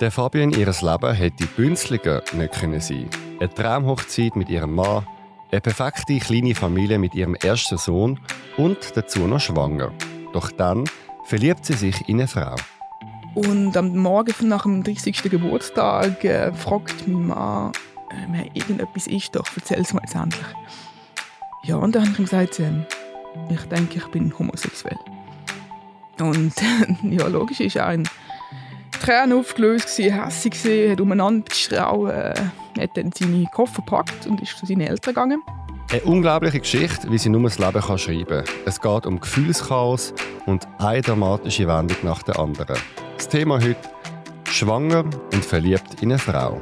Der Fabian ihres Leben hätte bünzliger nicht können sein. Eine Traumhochzeit mit ihrem Mann, eine perfekte kleine Familie mit ihrem ersten Sohn und dazu noch schwanger. Doch dann verliebt sie sich in eine Frau. Und am Morgen nach dem 30. Geburtstag äh, fragt mein Mann, äh, irgendetwas ist doch, erzähl es mir jetzt endlich. Ja, und dann habe ich ihm gesagt, äh, ich denke, ich bin homosexuell. Und ja, logisch ist ein Tränen aufgelöst, hässlich hat umeinander geschrauen, äh, hat dann seine Koffer gepackt und ist zu seinen Eltern gegangen. Eine unglaubliche Geschichte, wie sie nur das Leben kann schreiben kann. Es geht um Gefühlschaos und eine dramatische Wendung nach der anderen. Das Thema heute: Schwanger und verliebt in eine Frau.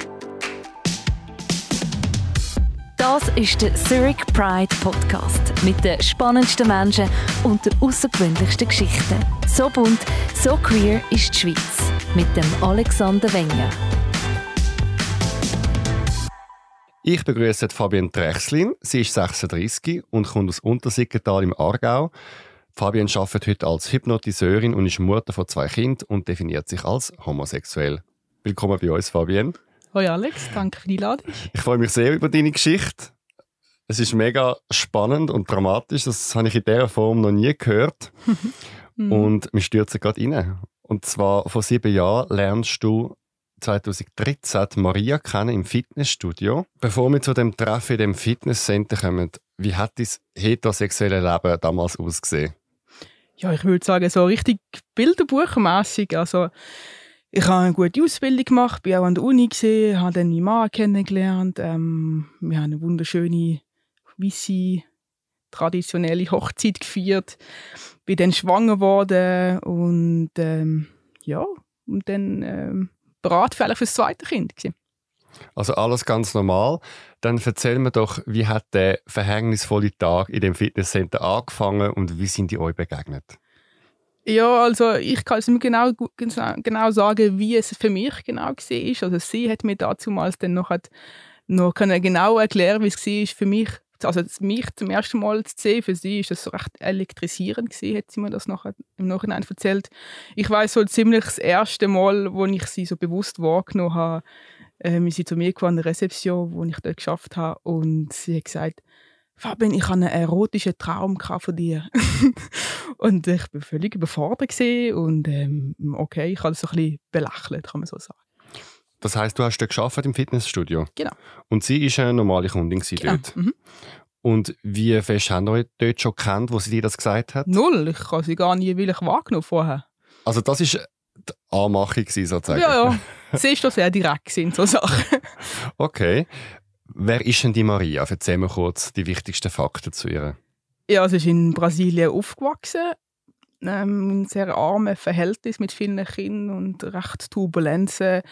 Das ist der Zurich Pride Podcast mit den spannendsten Menschen und den außergewöhnlichsten Geschichten. So bunt, so queer ist die Schweiz mit dem Alexander Wenger. Ich begrüße Fabienne Trechslin. Sie ist 36 und kommt aus Untersiggenthal im Aargau. Fabienne arbeitet heute als Hypnotiseurin und ist Mutter von zwei Kindern und definiert sich als homosexuell. Willkommen bei uns, Fabienne. Hoi Alex, danke für die Einladung. Ich freue mich sehr über deine Geschichte. Es ist mega spannend und dramatisch. Das habe ich in dieser Form noch nie gehört. und wir stürzen gerade rein. Und zwar vor sieben Jahren lernst du 2013 Maria kennen im Fitnessstudio. Bevor wir zu dem Treffen in dem Fitnesscenter kommen, wie hat dein heterosexuelle Leben damals ausgesehen? Ja, ich würde sagen, so richtig bilderbuchmässig. Also, ich habe eine gute Ausbildung gemacht, bin auch an der Uni gesehen, habe dann meinen Mann kennengelernt. Ähm, wir haben eine wunderschöne, weisse, traditionelle Hochzeit gefeiert bin dann schwanger geworden und ähm, ja, und dann ähm, bereit für das zweite Kind. Gewesen. Also alles ganz normal. Dann erzähl mir doch, wie hat der verhängnisvolle Tag in dem Fitnesscenter angefangen und wie sind die euch begegnet? Ja, also ich kann es mir genau, genau sagen, wie es für mich genau war. Also sie hat mir damals dann noch, noch genau erklären, wie es war für mich also mich zum ersten Mal zu sehen, für sie ist das recht elektrisierend gewesen, hat sie mir das nachher, im Nachhinein erzählt. Ich weiß so ziemlich das erste Mal, wo ich sie so bewusst wahrgenommen habe, äh, wir sind zu mir gekommen, an der Rezeption, wo ich dort geschafft habe und sie hat gesagt, Fabian, ich habe einen erotischen Traum von dir. und ich war völlig überfordert und ähm, okay, ich habe das so ein bisschen belächelt, kann man so sagen. Das heißt, du hast dort geschafft im Fitnessstudio. Genau. Und sie ist eine normale Kundin genau. dort. Mhm. Und wie fest haben euch dort schon kennt, wo sie dir das gesagt hat? Null. Ich habe sie gar nie wirklich wahrgenommen vorher. Also das ist die Anmachung sozusagen? Ja, ja. Sie ist doch sehr direkt in so Sachen. okay. Wer ist denn die Maria? Erzähl mir kurz die wichtigsten Fakten zu ihr. Ja, sie ist in Brasilien aufgewachsen ähm, ein sehr armes Verhältnis mit vielen Kindern und recht Turbulenzen.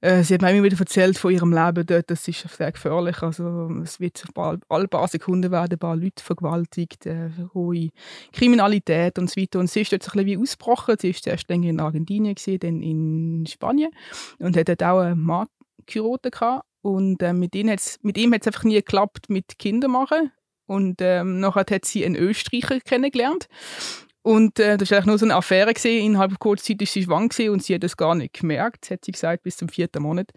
Äh, sie hat mir immer wieder erzählt von ihrem Leben dort, das ist sehr gefährlich. Also, es wird alle paar Sekunden werden ein paar Leute vergewaltigt, äh, hohe Kriminalität und so weiter. Und sie ist dort so ein bisschen ausgebrochen. Sie war zuerst länger in Argentinien, gewesen, dann in Spanien und hat dort auch einen Mann. Und äh, mit, ihm hat's, mit ihm hat es einfach nie geklappt mit Kindern machen. Und ähm, nachher hat sie einen Österreicher kennengelernt. Und äh, das war eigentlich nur so eine Affäre. Gewesen. Innerhalb kurzer Zeit war sie schwanger und sie hat das gar nicht gemerkt, hat sie gesagt, bis zum vierten Monat.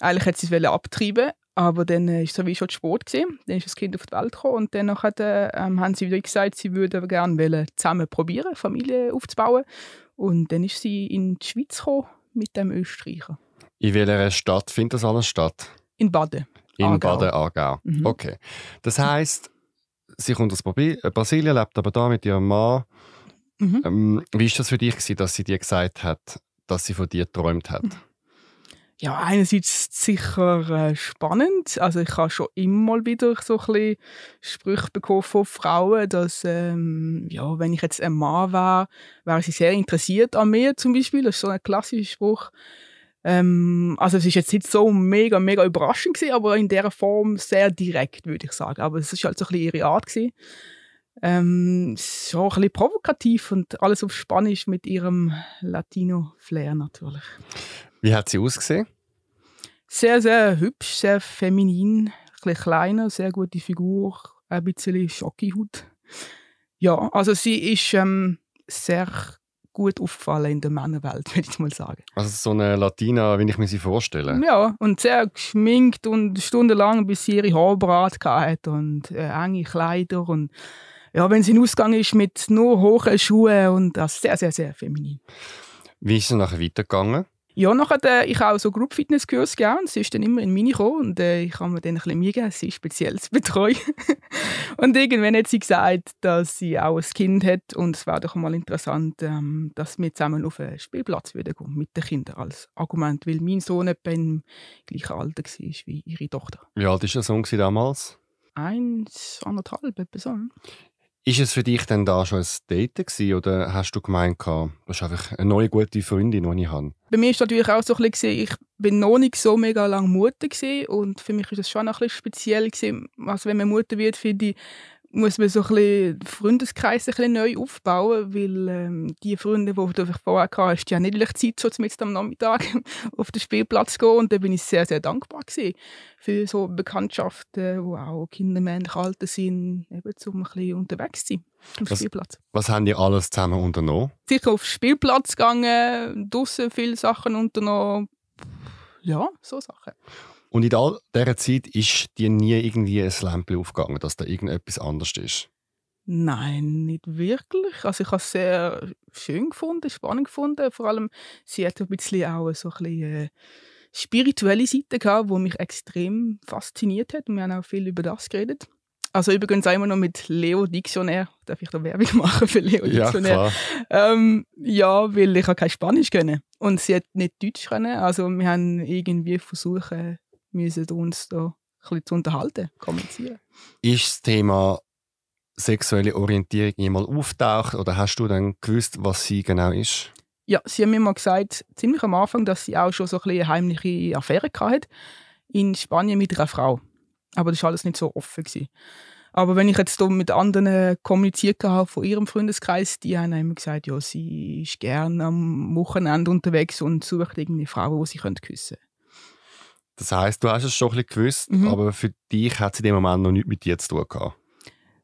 Eigentlich hat sie es abtreiben aber dann äh, ist es wie schon spät gewesen. Dann ist das Kind auf die Welt gekommen und dann äh, haben sie wieder gesagt, sie würden gerne zusammen probieren, Familie aufzubauen. Und dann ist sie in die Schweiz gekommen mit dem Österreicher. In welcher Stadt findet das alles statt? In Baden. In Baden-Aargau. Mhm. Okay. Das heißt, sie kommt aus Brasilien, lebt aber da mit ihrem Mann Mhm. Ähm, wie war das für dich, gewesen, dass sie dir gesagt hat, dass sie von dir geträumt hat? Ja, einerseits sicher äh, spannend. Also ich habe schon immer mal wieder so ein bisschen Sprüche bekommen von Frauen, dass ähm, ja, wenn ich jetzt ein Mann wäre, wäre sie sehr interessiert an mir zum Beispiel. Das ist so ein klassischer Spruch. Ähm, also es ist jetzt nicht so mega, mega überraschend gewesen, aber in der Form sehr direkt, würde ich sagen. Aber es ist halt so ein bisschen ihre Art gewesen. Ähm, so ein bisschen provokativ und alles auf Spanisch mit ihrem Latino-Flair natürlich. Wie hat sie ausgesehen? Sehr, sehr hübsch, sehr feminin, ein bisschen kleiner, sehr gute Figur, ein bisschen Schockihut. Ja, also sie ist ähm, sehr gut auffallen in der Männerwelt, würde ich mal sagen. Also so eine Latina, wie ich mir sie vorstelle. Ja, und sehr geschminkt und stundenlang, bis sie ihre Haare hatte und äh, enge Kleider und ja, wenn sie in Ausgang ist mit nur hohen Schuhen und das sehr, sehr, sehr feminin. Wie ist es nachher weitergegangen? Ja, nachher äh, ich auch so Group Fitness Kurs gegeben sie ist dann immer in meine gekommen und äh, ich habe mir dann ein bisschen Mühe gegeben, sie speziell zu betreuen. und irgendwann hat sie gesagt, dass sie auch ein Kind hat und es wäre doch mal interessant, ähm, dass wir zusammen auf einen Spielplatz würden gehen mit den Kindern als Argument, weil mein Sohn etwa im gleichen Alter war wie ihre Tochter. Wie alt war der Sohn damals? Eins, anderthalb, etwa so. Ist es für dich denn da schon ein Date gewesen, oder hast du gemeint, das ist einfach eine neue gute Freundin, die ich habe? Bei mir war natürlich auch so ein bisschen, ich bin noch nicht so mega lange Mutter gewesen, und für mich ist es schon ein bisschen speziell. Also wenn man Mutter wird, finde ich, muss man so ein bisschen Freundeskreis ein bisschen neu aufbauen, weil ähm, die Freunde, die du vorher hast, die haben nicht Zeit, so mit am Nachmittag auf den Spielplatz zu gehen. Und da bin ich sehr, sehr dankbar gewesen für so Bekanntschaften, wo auch Kinder männlich Alter sind, eben um ein bisschen unterwegs zu sein auf was, Spielplatz. Was haben die alles zusammen unternommen? Sicher auf den Spielplatz gegangen, draußen viele Sachen unternommen. Ja, so Sachen. Und in all dieser Zeit ist dir nie irgendwie ein Lämpchen aufgegangen, dass da irgendetwas anders ist? Nein, nicht wirklich. Also ich habe es sehr schön gefunden, spannend gefunden. Vor allem, sie hat ein bisschen auch so ein bisschen, äh, spirituelle Seite gehabt, die mich extrem fasziniert hat. Und wir haben auch viel über das geredet. Also übrigens auch immer noch mit Leo Dictionär. Darf ich da Werbung machen für Leo Dictionär? Ja, ähm, ja weil ich kein Spanisch können und sie hat nicht Deutsch können. Also wir haben irgendwie versucht, müssen uns da ein bisschen zu unterhalten, kommunizieren. Ist das Thema sexuelle Orientierung jemals auftaucht oder hast du dann gewusst, was sie genau ist? Ja, sie haben mir mal gesagt, ziemlich am Anfang, dass sie auch schon so ein eine heimliche Affäre hatte in Spanien mit einer Frau. Aber das war alles nicht so offen. Gewesen. Aber wenn ich jetzt mit anderen kommuniziert habe von ihrem Freundeskreis, die haben immer gesagt, ja, sie ist gerne am Wochenende unterwegs und sucht irgendwie Frauen, die sie küssen können. Das heißt, du hast es schon ein bisschen gewusst, mhm. aber für dich hat sie in dem Moment noch nichts mit dir zu tun gehabt.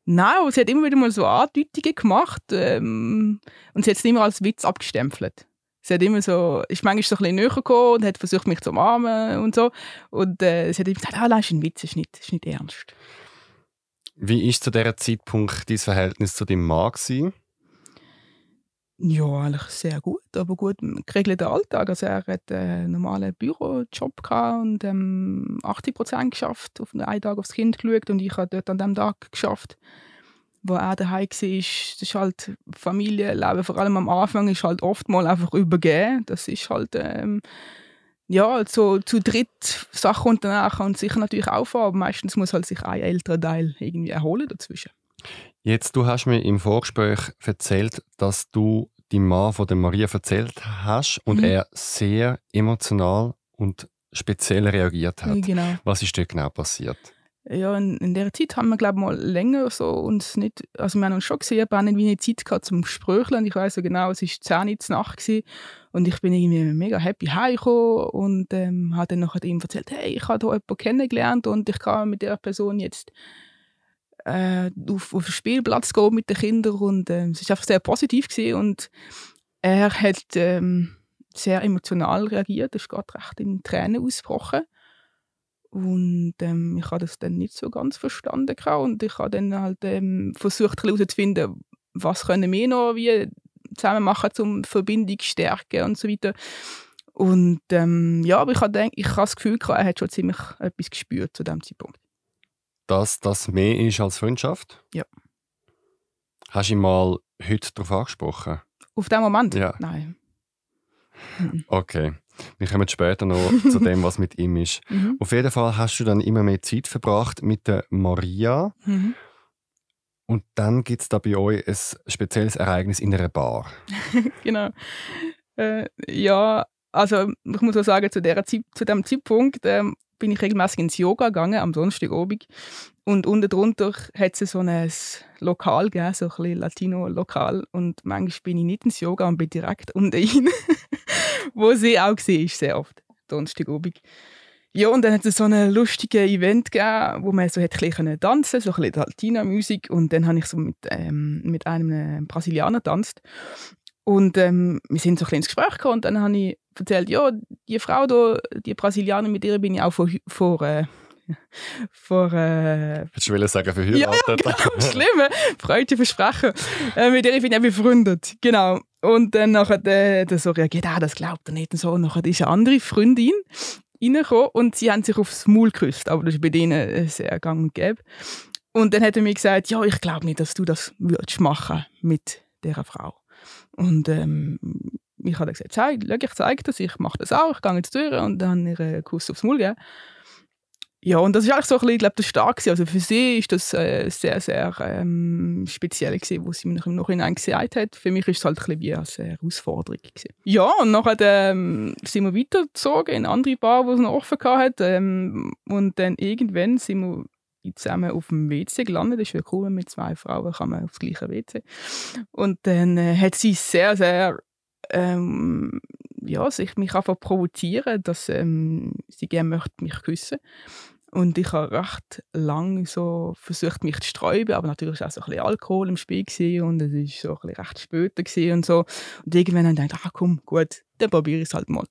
Nein, aber sie hat immer wieder mal so Andeutungen gemacht ähm, und sie hat es immer als Witz abgestempelt. Sie hat immer so, ist manchmal so ein bisschen näher gekommen und hat versucht, mich zu umarmen und so. Und äh, sie hat immer gesagt, ah, das ist ein Witz, das ist nicht, das ist nicht ernst. Wie war zu diesem Zeitpunkt dein Verhältnis zu deinem Mann? Gewesen? Ja, eigentlich sehr gut, aber gut geregelter Alltag. Also er hat einen normalen Bürojob und ähm, 80 Prozent geschafft, auf einen Tag aufs Kind geschaut und ich habe dort an dem Tag geschafft, wo er daheim war. Das ist halt Familienleben, vor allem am Anfang, ist halt oft einfach übergeben. Das ist halt ähm, ja, so zu dritt Sachen unternehmen kann sicher natürlich auffahren, aber meistens muss halt sich ein älterer Teil irgendwie erholen dazwischen. Jetzt, du hast mir im Vorgespräch erzählt, dass du deinem Mann von der Maria erzählt hast und mhm. er sehr emotional und speziell reagiert hat. Genau. Was ist dort genau passiert? Ja, in, in der Zeit haben wir glaube mal länger so uns nicht, also wir haben uns schon gesehen, aber auch nicht wie eine Zeit gehabt zum Gesprächeln. Und ich weiß so genau, es war 10 Uhr Nacht gewesen, und ich bin irgendwie mega happy heimgekommen und ähm, habe dann nachher ihm erzählt, hey, ich habe hier jemanden kennengelernt und ich kann mit der Person jetzt äh, auf, auf den Spielplatz gehen mit den Kindern und äh, es war einfach sehr positiv gewesen und er hat ähm, sehr emotional reagiert, er ist gerade recht in Tränen ausgebrochen und ähm, ich habe das dann nicht so ganz verstanden und ich habe dann halt ähm, versucht herauszufinden, was können wir noch wie zusammen machen, um Verbindung zu stärken und so weiter. Und ähm, ja, aber ich habe ich habe das Gefühl, er hat schon ziemlich etwas gespürt zu dem Zeitpunkt dass das mehr ist als Freundschaft? Ja. Hast du ihn mal heute darauf angesprochen? Auf den Moment? Ja. Nein. Okay. Wir kommen später noch zu dem, was mit ihm ist. Mhm. Auf jeden Fall hast du dann immer mehr Zeit verbracht mit der Maria. Mhm. Und dann gibt es da bei euch ein spezielles Ereignis in einer Bar. genau. Äh, ja, also ich muss auch sagen, zu, der Zeit, zu dem Zeitpunkt ähm, bin ich regelmäßig ins Yoga gegangen am Donnerstagabend. Und unten drunter hat es so ein Lokal gegeben, so ein Latino-Lokal. Und manchmal bin ich nicht ins Yoga und bin direkt unten rein, wo sie auch war, sehr oft, Donnerstagabend. Ja, und dann hat es so ein lustiges Event gegeben, wo man so hat ein tanzen so ein bisschen Latina-Musik. Und dann habe ich so mit, ähm, mit einem Brasilianer getanzt. Und ähm, wir sind so ein bisschen ins Gespräch gekommen und dann habe ich erzählt, ja, die Frau da, die Brasilianerin, mit ihr bin ich auch vor, vor äh, vor äh, Hättest du sagen verheiratet? Ja, ja genau, schlimm. Freude versprechen. Äh, mit ihr bin ich befreundet. Genau. Und dann nachher der, der so reagiert, ah, das glaubt er nicht und so. Und nachher ist eine andere Freundin reingekommen und sie haben sich aufs Maul geküsst. Aber das ist bei denen sehr gang und gäbe. Und dann hat er mir gesagt, ja, ich glaube nicht, dass du das würdest machen mit dieser Frau. Und ähm, ich habe gesagt, schau, ich zeige das, ich mache das auch, ich gehe jetzt durch und dann ihr einen Kuss aufs Maul gegeben. Ja, und das ist eigentlich so ein bisschen, ich glaube, das stark gewesen. Also für sie ist das äh, sehr, sehr ähm, speziell gewesen, wo sie mir im Nachhinein gesagt hat. Für mich ist es halt ein bisschen wie eine Herausforderung gewesen. Ja, und nachher ähm, sind wir weitergezogen in andere Bar, die es noch offen hatte. Ähm, und dann irgendwann sind wir zusammen auf dem WC gelandet. Das ist ja cool, mit zwei Frauen kann man aufs gleiche WC. Und dann äh, hat sie sehr, sehr ähm, ja, sich mich einfach provozieren, dass ähm, sie gerne möchte mich küssen. Und ich habe recht lange so versucht, mich zu sträuben, aber natürlich war auch so ein bisschen Alkohol im Spiel und es war so ein bisschen recht spät und so. Und irgendwann habe ich gedacht, ach komm, gut, dann probiere ich es halt mal.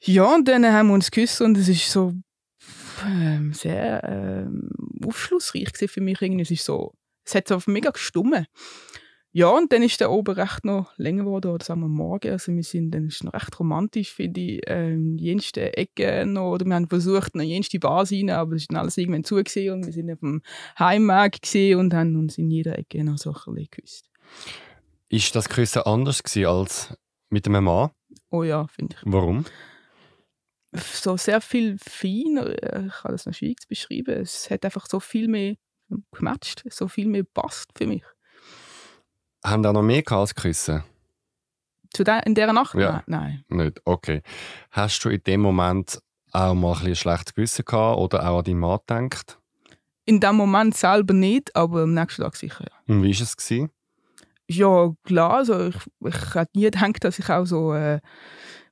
Ja, und dann haben wir uns geküsst und es ist so sehr ähm, aufschlussreich für mich. Irgendwie. Es, ist so, es hat so mega gestummen. Ja, und dann ist der oben recht noch länger geworden, oder sagen wir morgen. Also wir sind, dann ist es noch recht romantisch, finde ich, ähm, jenste Ecke noch, oder wir haben versucht, noch jenste Bar rein, aber es ist dann alles irgendwann zu und wir sind auf dem Heimweg und haben uns in jeder Ecke noch so ein bisschen geküsst. Ist das Küssen anders gewesen als mit einem Mann? Oh ja, finde ich. Warum? So sehr viel feiner, äh, ich kann das noch schwierig zu beschreiben. Es hat einfach so viel mehr gematcht, so viel mehr passt für mich. Haben da noch mehr als Küssen? Zu de in dieser Nacht? Ja. Nein. Nicht, okay. Hast du in dem Moment auch mal ein, ein schlechtes Gewissen gehabt oder auch an deinen Mann gedacht? In dem Moment selber nicht, aber am nächsten Tag sicher, ja. Und wie war es? Gewesen? Ja, klar. Also ich, ich hätte nie gedacht, dass ich auch so äh,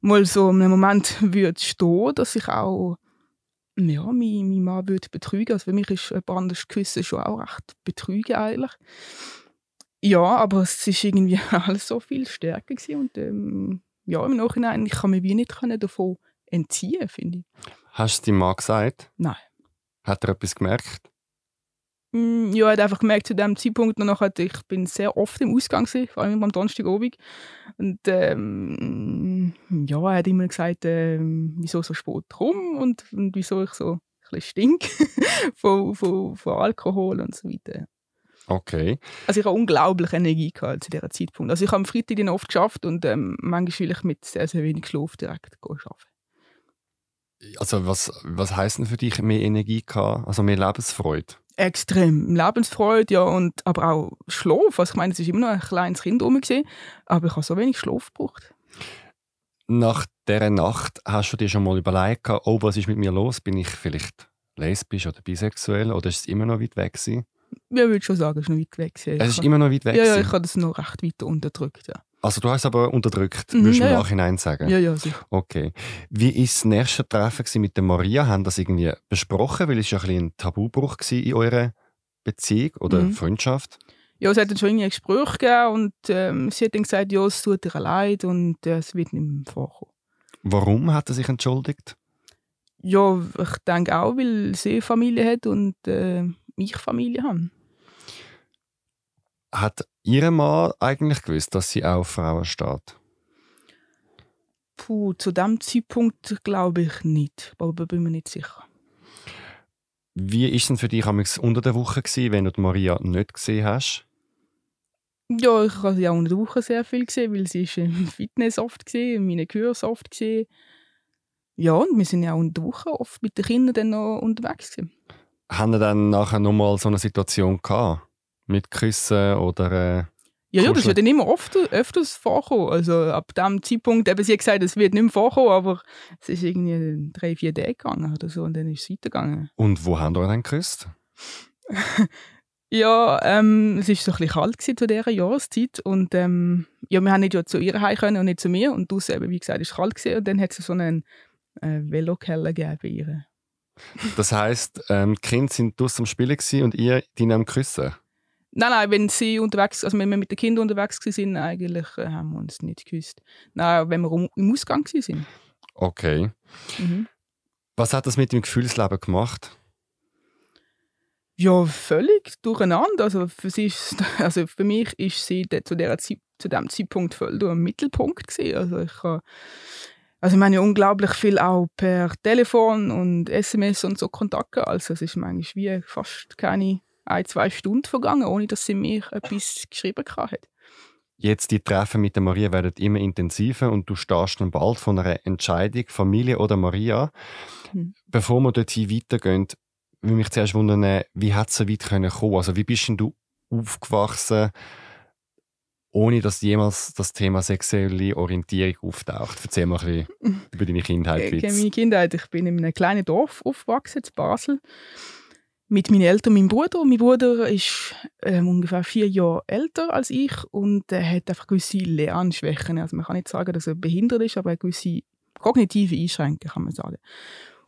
mal so in einem Moment würde stehen, dass ich auch ja, meinen mein Mann würde betrügen. Also für mich ist ein anderes Küssen schon auch recht betrügen eigentlich. Ja, aber es ist irgendwie alles so viel stärker gewesen und ähm, ja, im Nachhinein, ich kann mich wie nicht davon entziehen, finde ich. Hast du es deinem Mann gesagt? Nein. Hat er etwas gemerkt? Mm, ja, er hat einfach gemerkt, zu dem Zeitpunkt noch, ich bin sehr oft im Ausgang, gewesen, vor allem am Donnerstagabend. Und ähm, ja, er hat immer gesagt, äh, wieso so spät rum und, und wieso ich so ein bisschen stink von, von, von Alkohol und so weiter. Okay. Also ich habe unglaublich Energie gehabt zu diesem Zeitpunkt. Also ich habe am Freitag dann oft geschafft und ähm, manchmal will ich mit sehr, sehr wenig Schlaf direkt arbeiten. Also was, was heisst denn für dich mehr Energie gehabt? Also mehr Lebensfreude? Extrem. Lebensfreude, ja, und, aber auch Schlaf. Also ich meine, es war immer noch ein kleines Kind rum, aber ich habe so wenig Schlaf gebraucht. Nach dieser Nacht hast du dir schon mal überlegt, oh, was ist mit mir los? Bin ich vielleicht lesbisch oder bisexuell oder ist es immer noch weit weg gewesen? Ja, würde schon sagen, es ist noch weit weg. Es ist immer noch weit weg? Ja, ja, ich habe das noch recht weit unterdrückt, ja. Also du hast es aber unterdrückt, mhm, würdest du ja, im Nachhinein sagen? Ja, ja, sicher. Okay. Wie war das nächste Treffen mit der Maria? Haben das irgendwie besprochen? Weil es ja ein, ein Tabubruch in eurer Beziehung oder mhm. Freundschaft? Ja, es hat dann schon irgendwie ein Gespräch gegeben und ähm, sie hat dann gesagt, ja, es tut ihr leid und äh, es wird nicht mehr vorkommen. Warum hat er sich entschuldigt? Ja, ich denke auch, weil sie Familie hat und äh, ich Familie habe. Hat Ihre Mann eigentlich gewusst, dass sie auf Frauen steht? Puh, zu dem Zeitpunkt glaube ich nicht, aber bin mir nicht sicher. Wie ist es denn für dich unter der Woche gewesen, wenn du Maria nicht gesehen hast? Ja, ich habe sie auch unter der Woche sehr viel gesehen, weil sie ist im Fitness oft gesehen, in meinen Kursen oft gesehen. Ja, und wir sind ja auch unter der Woche oft mit den Kindern dann noch unterwegs gewesen haben dann nachher nochmal so eine Situation gehabt? Mit Küssen oder. Äh, ja, ja, das wird dann immer oft, öfters vorkommen. Also ab dem Zeitpunkt, eben sie hat gesagt, es wird nicht mehr vorkommen, aber es ist irgendwie drei, vier Tage gegangen oder so und dann ist es weitergegangen. Und wo haben wir dann geküsst? ja, ähm, es war so ein bisschen kalt zu dieser Jahreszeit und ähm, ja, wir haben nicht ja zu ihr heim können und nicht zu mir und draußen eben, wie gesagt, es war kalt gewesen, und dann hat es so einen äh, Velokeller gegeben bei ihr. Das heisst, ähm, die Kinder sind draußen am Spielen und ihr die am Küssen? Nein, nein, wenn sie unterwegs, also wenn wir mit den Kindern unterwegs sind, eigentlich äh, haben wir uns nicht geküsst. Nein, wenn wir im Ausgang sind. Okay. Mhm. Was hat das mit dem Gefühlsleben gemacht? Ja, völlig durcheinander. Also für, sie ist, also für mich ist sie zu, der zu dem Zeitpunkt voll im Mittelpunkt gewesen. Also ich habe also ich meine unglaublich viel auch per Telefon und SMS und so Kontakt gehabt. Also es ist manchmal wie fast keine ein, zwei Stunden vergangen, ohne dass sie mir etwas geschrieben hat. Jetzt die Treffen mit der Maria werden immer intensiver und du stehst dann bald von einer Entscheidung, Familie oder Maria. Hm. Bevor wir dort weitergehen, würde mich zuerst wundern, wie hat es so weit können kommen? Also wie bist denn du aufgewachsen, ohne dass jemals das Thema sexuelle Orientierung auftaucht? Erzähl mal ein bisschen über deine Kindheit. Okay, meine Kindheit, ich bin in einem kleinen Dorf aufgewachsen, in Basel, mit meinen Eltern und meinem Bruder. Mein Bruder ist ähm, ungefähr vier Jahre älter als ich und er hat einfach gewisse Lernschwächen. Also man kann nicht sagen, dass er behindert ist, aber er hat gewisse kognitive Einschränkungen, kann man sagen.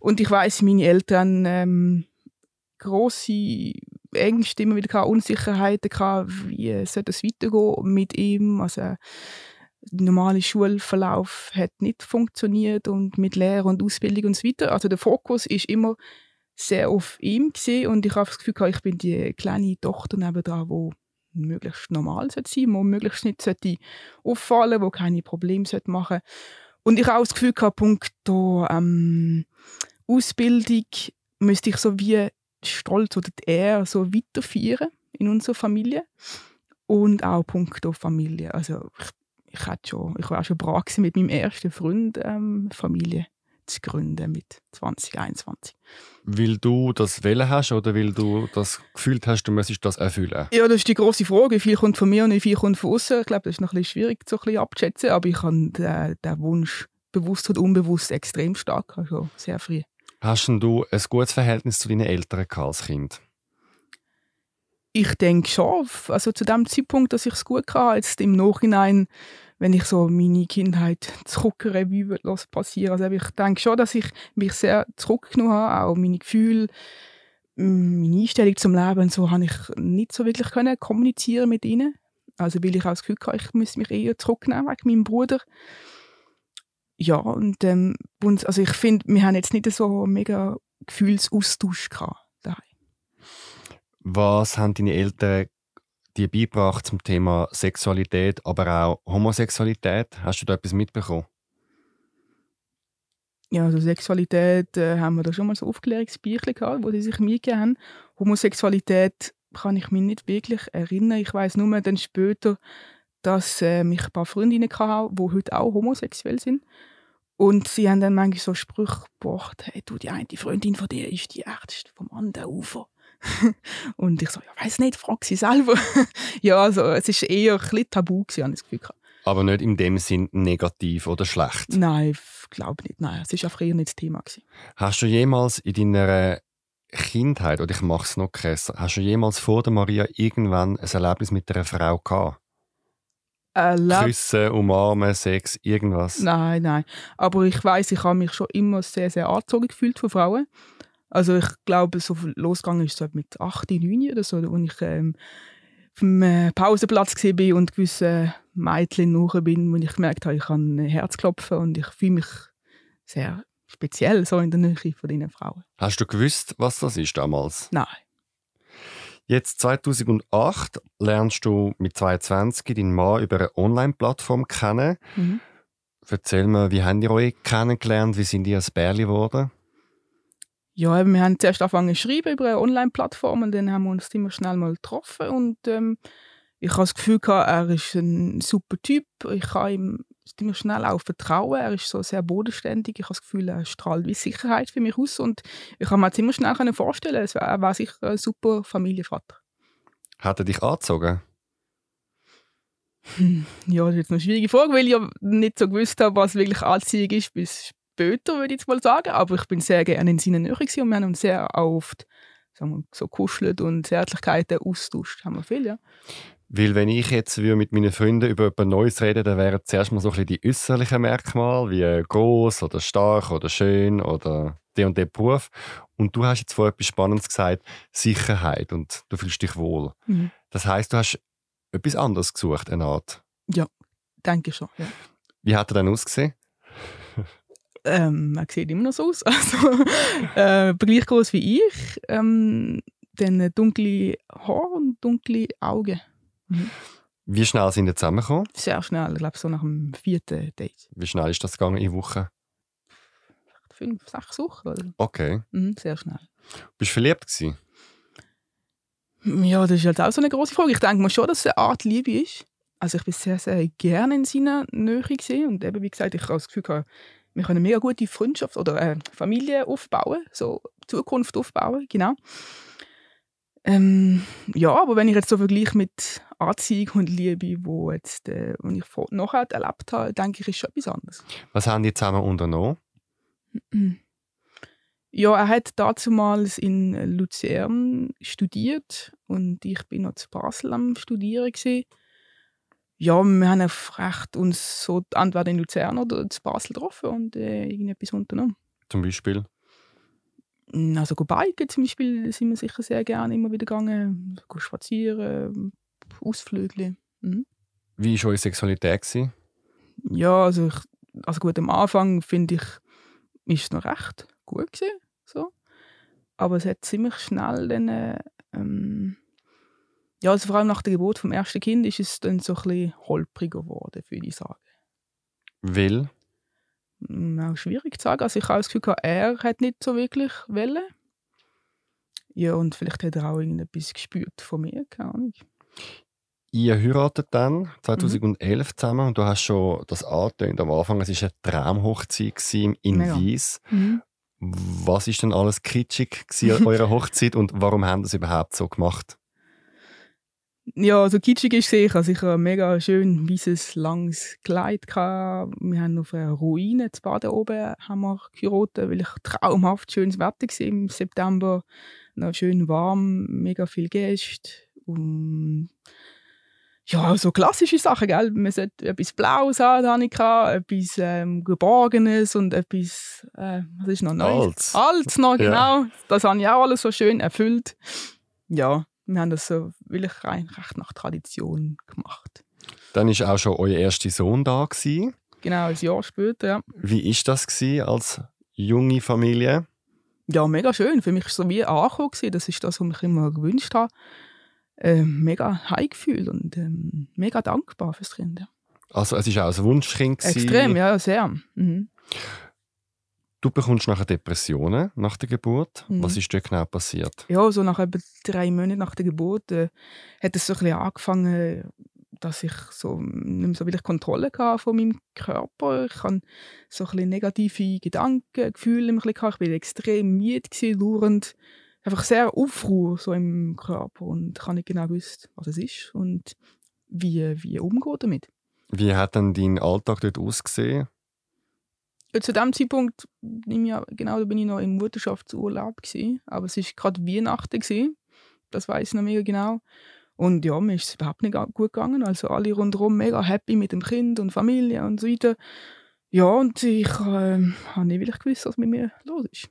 Und ich weiß, meine Eltern ähm, große Ängste immer wieder gehabt, Unsicherheiten gehabt, wie soll das weitergehen mit ihm. Also der normale Schulverlauf hat nicht funktioniert und mit Lehre und Ausbildung und so weiter. Also der Fokus ist immer sehr auf ihm gesehen und ich habe das Gefühl ich bin die kleine Tochter nebenan, die möglichst normal sein sollte, die möglichst nicht sollte auffallen wo keine Probleme sollte machen Und ich habe auch das Gefühl gehabt, punkto ähm, Ausbildung müsste ich so wie Stolz oder die Ehre so weiterführen in unserer Familie. Und auch punkto Familie. Also ich, ich, hatte schon, ich war schon bereit mit meinem ersten Freund ähm, Familie zu gründen mit 2021. Weil du das wählen hast oder weil du das gefühlt hast, du müsstest das erfüllen? Ja, das ist die große Frage. Wie viel kommt von mir und wie viel kommt von außen? Ich glaube, das ist noch ein bisschen schwierig so ein bisschen abzuschätzen, aber ich habe den, den Wunsch bewusst oder unbewusst extrem stark, also sehr früh. Hast du ein gutes Verhältnis zu deinen Eltern als Kind? Ich denke schon. Also zu dem Zeitpunkt, dass ich es gut hatte, jetzt im Nachhinein, wenn ich so meine Kindheit zurückrevue passieren also ich denke schon, dass ich mich sehr zurückgenommen habe, auch meine Gefühle, meine Einstellung zum Leben so habe ich nicht so wirklich können kommunizieren mit ihnen. Also weil ich auch das Gefühl hatte, ich müsste mich eher zurücknehmen wegen meinem Bruder ja, und ähm, also ich finde, wir haben jetzt nicht so mega Gefühlsaustausch gehabt daheim. Was haben deine Eltern dir beigebracht zum Thema Sexualität, aber auch Homosexualität? Hast du da etwas mitbekommen? Ja, also Sexualität äh, haben wir da schon mal so Aufklärungsbücher gehabt, wo sie sich mitgegeben haben. Homosexualität kann ich mich nicht wirklich erinnern. Ich weiß nur dann später, dass äh, ich ein paar Freundinnen hatte, die heute auch homosexuell sind. Und sie haben dann manchmal so Sprüche gebracht, hey, du, die eine Freundin von dir ist die Ärzte vom anderen Ufer. und ich so, ja, weiß nicht, frag sie selber. ja, also es ist eher ein bisschen tabu gewesen, habe ich das Gefühl. Aber nicht in dem Sinn negativ oder schlecht? Nein, ich glaube nicht. Nein, es war einfach eher nicht das Thema. Gewesen. Hast du jemals in deiner Kindheit, oder ich mache es noch krasser, hast du jemals vor der Maria irgendwann ein Erlebnis mit einer Frau gehabt? Küssen, umarmen, Sex, irgendwas? Nein, nein. Aber ich weiß, ich habe mich schon immer sehr, sehr angezogen gefühlt von Frauen. Also ich glaube, so losgegangen ist es mit 8, 9 oder so, als ich ähm, auf dem äh, Pausenplatz war und gewisse Mädchen nachher bin, wo ich gemerkt habe, ich kann ein Herz klopfen und ich fühle mich sehr speziell so in der Nähe von diesen Frauen. Hast du gewusst, was das ist damals? Nein. Jetzt 2008 lernst du mit 22 deinen Mann über eine Online-Plattform kennen. Mhm. Erzähl mir, wie habt ihr euch kennengelernt? Wie sind ihr als Bärli geworden? Ja, wir haben zuerst angefangen zu schreiben über eine Online-Plattform und dann haben wir uns immer schnell mal getroffen und ähm, ich habe das Gefühl gehabt, er ist ein super Typ. Ich kann ihm ziemlich schnell auch vertrauen. Er ist so sehr bodenständig. Ich habe das Gefühl, er strahlt wie Sicherheit für mich aus und ich kann mir ziemlich schnell vorstellen, er war, war sicher ein super Familienvater. Hat er dich angezogen? Hm, ja, das ist jetzt eine schwierige Frage, weil ich ja nicht so gewusst habe, was wirklich Anziehung ist bis später, würde ich jetzt mal sagen. Aber ich bin sehr gerne in seiner Nähe und wir haben uns sehr oft sagen wir, so kuschelt und Zärtlichkeiten austauscht. Haben wir viel, ja. Weil wenn ich jetzt mit meinen Freunden über etwas Neues rede, dann wären zuerst mal so ein bisschen die äußerlichen Merkmale, wie äh, groß oder stark oder schön oder der und der Beruf. Und du hast jetzt vorher etwas Spannendes gesagt, Sicherheit und du fühlst dich wohl. Mhm. Das heißt, du hast etwas anderes gesucht, eine Art. Ja, denke schon. Ja. Wie hat er dann ausgesehen? Ähm, er sieht immer noch so aus. Also, äh, gleich groß wie ich. Ähm, dann dunkle Haare und dunkle Augen. Mhm. Wie schnell sind ihr zusammengekommen? Sehr schnell, ich glaube so nach dem vierten Date. Wie schnell ist das gegangen in Wochen? Fünf, sechs Wochen. Oder? Okay. Mhm, sehr schnell. Bist du verliebt gewesen? Ja, das ist halt auch so eine große Frage. Ich denke mal schon, dass es eine Art Liebe ist. Also ich bin sehr, sehr gerne in seiner Nähe gesehen und eben wie gesagt, ich habe das Gefühl gehabt, wir können eine mega gute Freundschaft oder äh, Familie aufbauen, so Zukunft aufbauen, genau. Ähm, ja, aber wenn ich jetzt so vergleiche mit Anziehung und Liebe, wo jetzt, äh, wo ich nachher erlebt habe, denke ich, ist schon etwas anderes. Was haben die zusammen unternommen? Ja, er hat damals in Luzern studiert und ich bin noch zu Basel am Studieren gewesen. Ja, wir haben recht uns so entweder in Luzern oder zu Basel getroffen und äh, irgendetwas unternommen. Zum Beispiel? Also go biken zum Beispiel sind wir sicher sehr gerne immer wieder gegangen. Go spazieren, Ausflüge. Mhm. Wie war eure Sexualität? Gewesen? Ja, also, ich, also gut, am Anfang finde ich, ist es noch recht gut gewesen, so. Aber es hat ziemlich schnell dann, äh, ähm, ja, also vor allem nach der Geburt vom ersten Kind ist es dann so ein bisschen holpriger geworden, würde ich sagen. Will? Hm, auch schwierig zu sagen. Also ich habe das Gefühl, er hat nicht so wirklich wollen. Ja, und vielleicht hat er auch irgendetwas gespürt von mir, keine Ahnung. Ihr heiratet dann 2011 mhm. zusammen und du hast schon das angetönt am Anfang, es war eine Traumhochzeit in Mega. Wies. Mhm. Was ist denn alles kitschig an eurer Hochzeit und warum haben das überhaupt so gemacht? Ja, also kitschig ist sicher. Also ich hatte ein mega schön weißes, langes Kleid. Gehabt. Wir haben auf einer Ruine zu Baden oben haben wir geheiratet, weil ich traumhaft schönes Wetter war im September. Noch schön warm, mega viele Gäste. Und ja, so klassische Sachen, gell? Man sollte etwas Blaues haben, hatte ich, etwas ähm, Geborgenes und etwas, äh, was ist noch Neues? Alt. Alt noch, genau. Ja. Das habe ich auch alles so schön erfüllt. Ja, wir haben das so wirklich rein, recht nach Tradition gemacht. Dann war auch schon euer erster Sohn da. Gewesen. Genau, ein Jahr später, ja. Wie war das gewesen als junge Familie? Ja, mega schön. Für mich war es so wie angekommen. Das ist das, was ich immer gewünscht habe. Ähm, mega Heimgefühl und ähm, mega dankbar fürs Kind. Ja. Also es war auch ein Wunschkind? Gewesen. Extrem, ja, sehr. Mhm. Du bekommst nachher Depressionen nach der Geburt. Mhm. Was ist dort genau passiert? Ja, so nach etwa drei Monaten nach der Geburt äh, hat es so ein bisschen angefangen, dass ich so nicht mehr so wirklich Kontrolle hatte von meinem Körper. Ich hatte so ein bisschen negative Gedanken, Gefühle. Ein bisschen ich war extrem müde, dauernd. Einfach sehr Aufruhr so im Körper und ich habe nicht genau gewusst, was es ist und wie, wie umgehen damit. Wie hat dann dein Alltag dort ausgesehen? Zu dem Zeitpunkt, genau, da bin ich noch im Mutterschaftsurlaub gewesen, aber es war gerade Weihnachten gewesen. Das weiß ich noch mega genau. Und ja, mir ist es überhaupt nicht gut gegangen. Also alle rundherum mega happy mit dem Kind und Familie und so weiter. Ja, und ich äh, habe nicht wirklich gewusst, was mit mir los ist.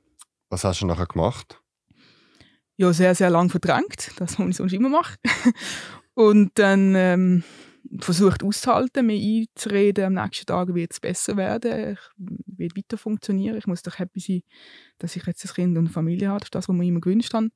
Was hast du nachher gemacht? Ja, sehr, sehr lang verdrängt, das, was ich sonst immer mache. und dann ähm, versucht auszuhalten, mir einzureden, am nächsten Tag wird es besser werden, ich werde weiter funktionieren, ich muss doch happy sein, dass ich jetzt ein Kind und eine Familie habe, das ist das, was ich mir immer gewünscht habe.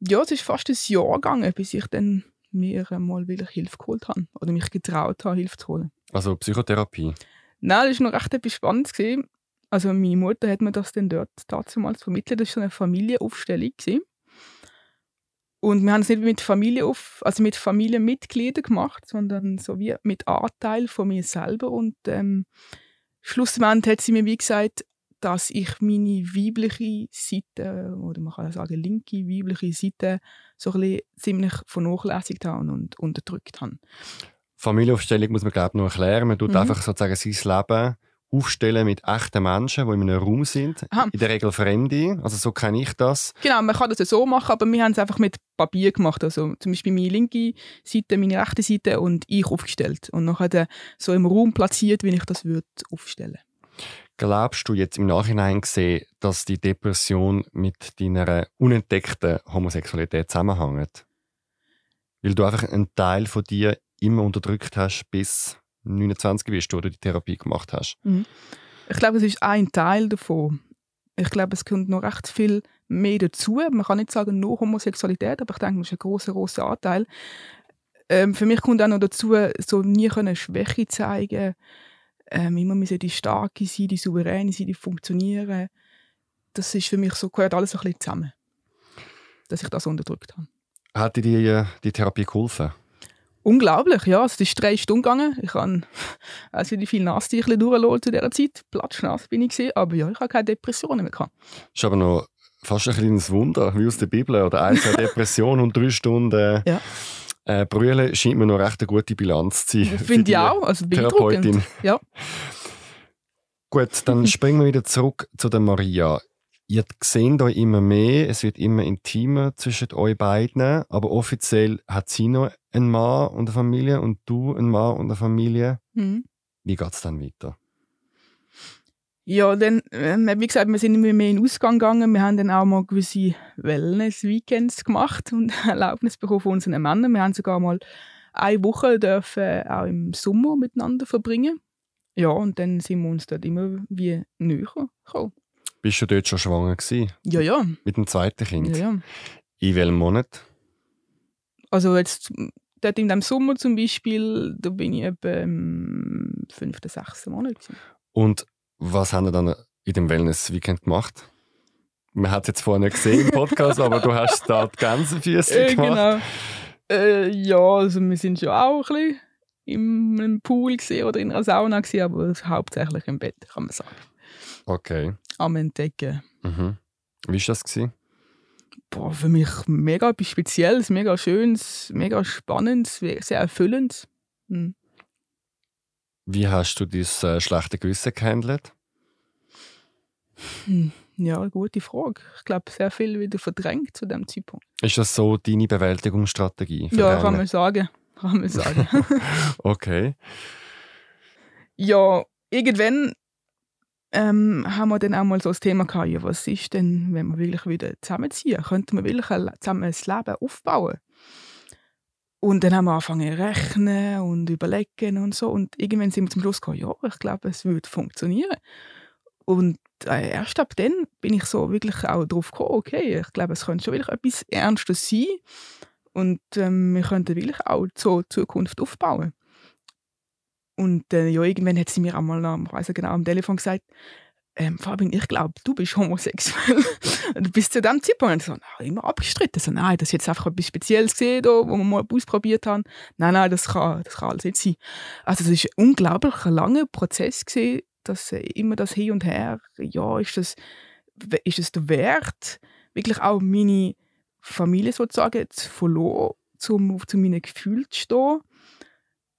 Ja, es ist fast ein Jahr gegangen, bis ich dann mir mal wieder Hilfe geholt habe oder mich getraut habe, Hilfe zu holen. Also Psychotherapie? Nein, das war noch recht etwas Spannendes. Gewesen. Also meine Mutter hat mir das dann dort damals vermittelt, das war so eine Familienaufstellung. Gewesen. Und wir haben es nicht mit Familie auf, also mit Familienmitgliedern gemacht, sondern so wie mit Anteil von mir selber. Und ähm, schlussendlich hat sie mir wie gesagt, dass ich meine weibliche Seite, oder man kann sagen linke weibliche Seite, so ein bisschen ziemlich vernachlässigt habe und unterdrückt habe. Familienaufstellung muss man glaube ich noch erklären. Man tut mhm. einfach sozusagen sein Leben aufstellen mit echten Menschen, die in einem Raum sind. Aha. In der Regel Fremde. Also so kenne ich das. Genau, man kann das ja so machen, aber wir haben es einfach mit Papier gemacht. Also zum Beispiel meine linke Seite, meine rechte Seite und ich aufgestellt. Und nachher so im Raum platziert, wie ich das würde aufstellen. Glaubst du jetzt im Nachhinein gesehen, dass die Depression mit deiner unentdeckten Homosexualität zusammenhängt? Weil du einfach einen Teil von dir immer unterdrückt hast, bis 29 bist, wo du die Therapie gemacht hast. Ich glaube, es ist ein Teil davon. Ich glaube, es kommt noch recht viel mehr dazu. Man kann nicht sagen, nur Homosexualität, aber ich denke, das ist ein großer, großer Anteil. Ähm, für mich kommt auch noch dazu, so nie können Schwäche zeigen ähm, immer müssen die Starke sein, die Souveräne sein, die funktionieren. Das ist für mich so, gehört alles ein bisschen zusammen. Dass ich das unterdrückt habe. Hat dir die, äh, die Therapie geholfen? Unglaublich, ja. Es ist drei Stunden gegangen. Ich habe also die viel Nasstücher durchgelassen zu dieser Zeit. Platschnass bin ich gewesen, aber ja, ich habe keine Depressionen mehr gehabt. ist aber noch fast ein kleines Wunder, wie aus der Bibel. Oder eine zwei Depression und drei Stunden Ja. äh, Brüllen scheint mir noch recht eine gute Bilanz zu sein. Finde ich auch. Also Therapeutin. Ja. Gut, dann springen wir wieder zurück zu der Maria. Ihr seht euch immer mehr, es wird immer intimer zwischen euch beiden, aber offiziell hat sie noch einen Mann und eine Familie und du einen Mann und eine Familie. Mhm. Wie geht es dann weiter? Ja, dann, ähm, wie gesagt, wir sind immer mehr in den Ausgang gegangen. Wir haben dann auch mal gewisse Wellness-Weekends gemacht und Erlaubnis bekommen von unseren Männern. Wir haben sogar mal eine Woche dürfen auch im Sommer miteinander verbringen. Ja, und dann sind wir uns dort immer wie näher gekommen. Bist du dort schon schwanger gewesen? Ja, ja. Mit dem zweiten Kind? ja, ja. In welchem Monat? Also jetzt dort in dem Sommer zum Beispiel, da bin ich etwa im fünften, sechsten Monat. gewesen. Und was haben wir dann in dem Wellness-Weekend gemacht? Man hat es jetzt vorher nicht gesehen im Podcast, aber du hast da die Gänsefüße Äh, gemacht. genau. Äh, ja, also wir sind schon auch ein bisschen im einem Pool oder in einer Sauna gewesen, aber hauptsächlich im Bett, kann man sagen. Okay. Am Entdecken. Mhm. Wie war das? Gewesen? Boah, für mich mega etwas Spezielles, mega Schönes, mega Spannendes, sehr erfüllend. Hm. Wie hast du dein äh, schlechte Gewissen gehandelt? Hm. Ja, gute Frage. Ich glaube, sehr viel wieder verdrängt zu dem Zeitpunkt. Ist das so deine Bewältigungsstrategie? Ja, kann man sagen. Kann man sagen. Okay. ja, irgendwann ähm, haben wir dann auch mal so das Thema gehabt, ja, was ist denn, wenn wir wirklich wieder zusammenziehen? Könnten wir wirklich zusammen ein Leben aufbauen? Und dann haben wir angefangen zu rechnen und überlegen und so. Und irgendwann sind wir zum Schluss gekommen, ja, ich glaube, es würde funktionieren. Und äh, erst ab dann bin ich so wirklich auch drauf gekommen, okay, ich glaube, es könnte schon wirklich etwas Ernstes sein. Und ähm, wir könnten wirklich auch so Zukunft aufbauen. Und äh, ja, irgendwann hat sie mir auch mal am, ich nicht genau, am Telefon gesagt, ähm, Fabian, ich glaube, du bist homosexuell. und bis zu dem Zeitpunkt so, nein, immer abgestritten. So, nein, das ist jetzt einfach etwas Spezielles gesehen, wo wir mal ausprobiert haben. Nein, nein, das kann, das kann alles nicht sein. Also das ist ein unglaublich langer Prozess gewesen, dass äh, immer das Hin und Her, ja, ist das, ist es der Wert, wirklich auch meine Familie sozusagen zu verloren, um zu meinen Gefühlen zu stehen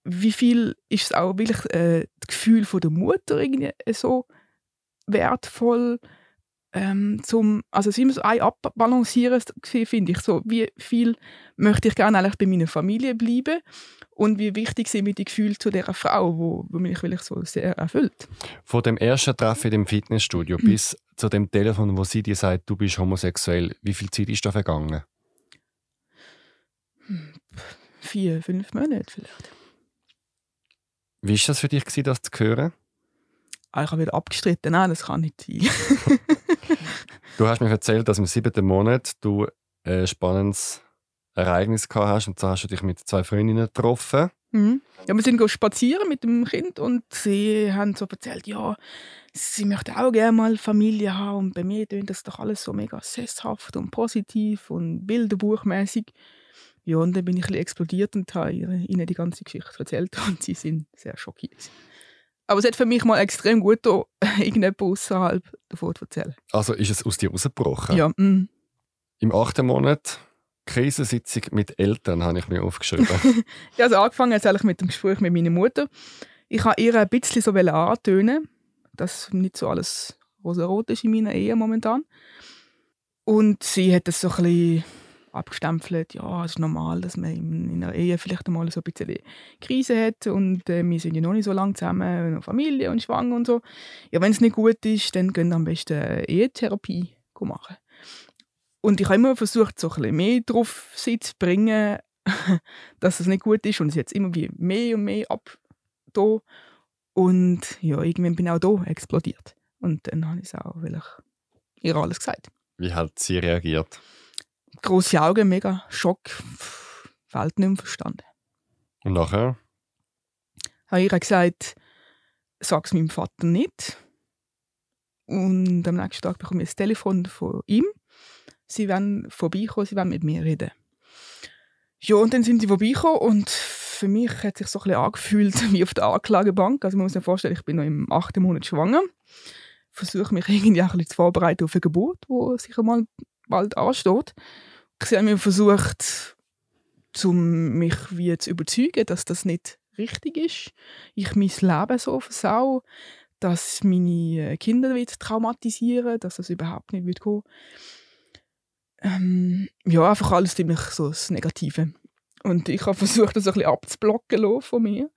wie viel ist es auch wirklich äh, das Gefühl von der Mutter irgendwie so wertvoll ähm, zum also es ist immer so ein Abbalancieren finde ich so wie viel möchte ich gerne eigentlich bei meiner Familie bleiben und wie wichtig sind mir die Gefühle zu dieser Frau wo, wo mich wirklich so sehr erfüllt Von dem ersten Treffen in dem Fitnessstudio Mhm. bis zu dem Telefon, wo sie dir sagt, du bist homosexuell, wie viel Zeit ist da vergangen? vier fünf Monate vielleicht Wie war das für dich, gewesen, das zu hören? ah, ich habe wieder abgestritten nein das kann nicht sein Du hast mir erzählt, dass im siebten Monat du ein spannendes Ereignis gehabt hast und zwar hast du dich mit zwei Freundinnen getroffen. Mhm. Ja, wir sind spazieren mit dem Kind und sie haben so erzählt, ja, sie möchte auch gerne mal Familie haben und bei mir tönt das doch alles so mega sesshaft und positiv und bilderbuchmäßig. Ja, und dann bin ich ein bisschen explodiert und habe ihnen die ganze Geschichte erzählt und sie sind sehr schockiert. Aber es hat für mich mal extrem gut getan, irgendjemand außerhalb davon zu erzählen. Also ist es aus dir rausgebrochen. Ja, mm. Im achten Monat Krisensitzung mit Eltern habe ich mir aufgeschrieben. Ja, also angefangen jetzt eigentlich mit dem Gespräch mit meiner Mutter. Ich habe ihr ein bisschen so antönen, dass nicht so alles rosa-rot ist in meiner Ehe momentan. Und sie hat das so ein bisschen abgestempelt, ja, es ist normal, dass man in einer Ehe vielleicht einmal so ein bisschen Krise hat und äh, wir sind ja noch nicht so lange zusammen, Familie und schwanger und so. Ja, wenn es nicht gut ist, dann gehen wir am besten Ehetherapie machen. Und ich habe immer versucht, so ein bisschen mehr drauf zu bringen, dass es nicht gut ist und es jetzt immer wie mehr und mehr ab da. Und ja, irgendwann bin ich auch da explodiert. Und dann habe ich es auch, weil ihr alles gesagt. Wie hat sie reagiert? Große Augen, mega Schock, Welt nicht mehr verstanden. Und nachher? Habe ich ihr gesagt, sag es meinem Vater nicht. Und am nächsten Tag bekomme ich ein Telefon von ihm. Sie wollen vorbeikommen, sie wollen mit mir reden. Ja, und dann sind sie vorbeigekommen und für mich hat sich so ein bisschen angefühlt wie auf der Anklagebank. Also man muss sich vorstellen, ich bin noch im achten Monat schwanger. Versuche mich irgendwie ein bisschen zu vorbereiten auf eine Geburt, die sicher mal bald ansteht. Ich habe mir versucht, um mich wie zu überzeugen, dass das nicht richtig ist. Ich mein Leben so versau, dass meine Kinder wieder traumatisieren, dass das überhaupt nicht wird kommen. Ähm, ja, einfach alles ziemlich so das Negative. Und ich habe versucht, das ein bisschen abzublocken von mir.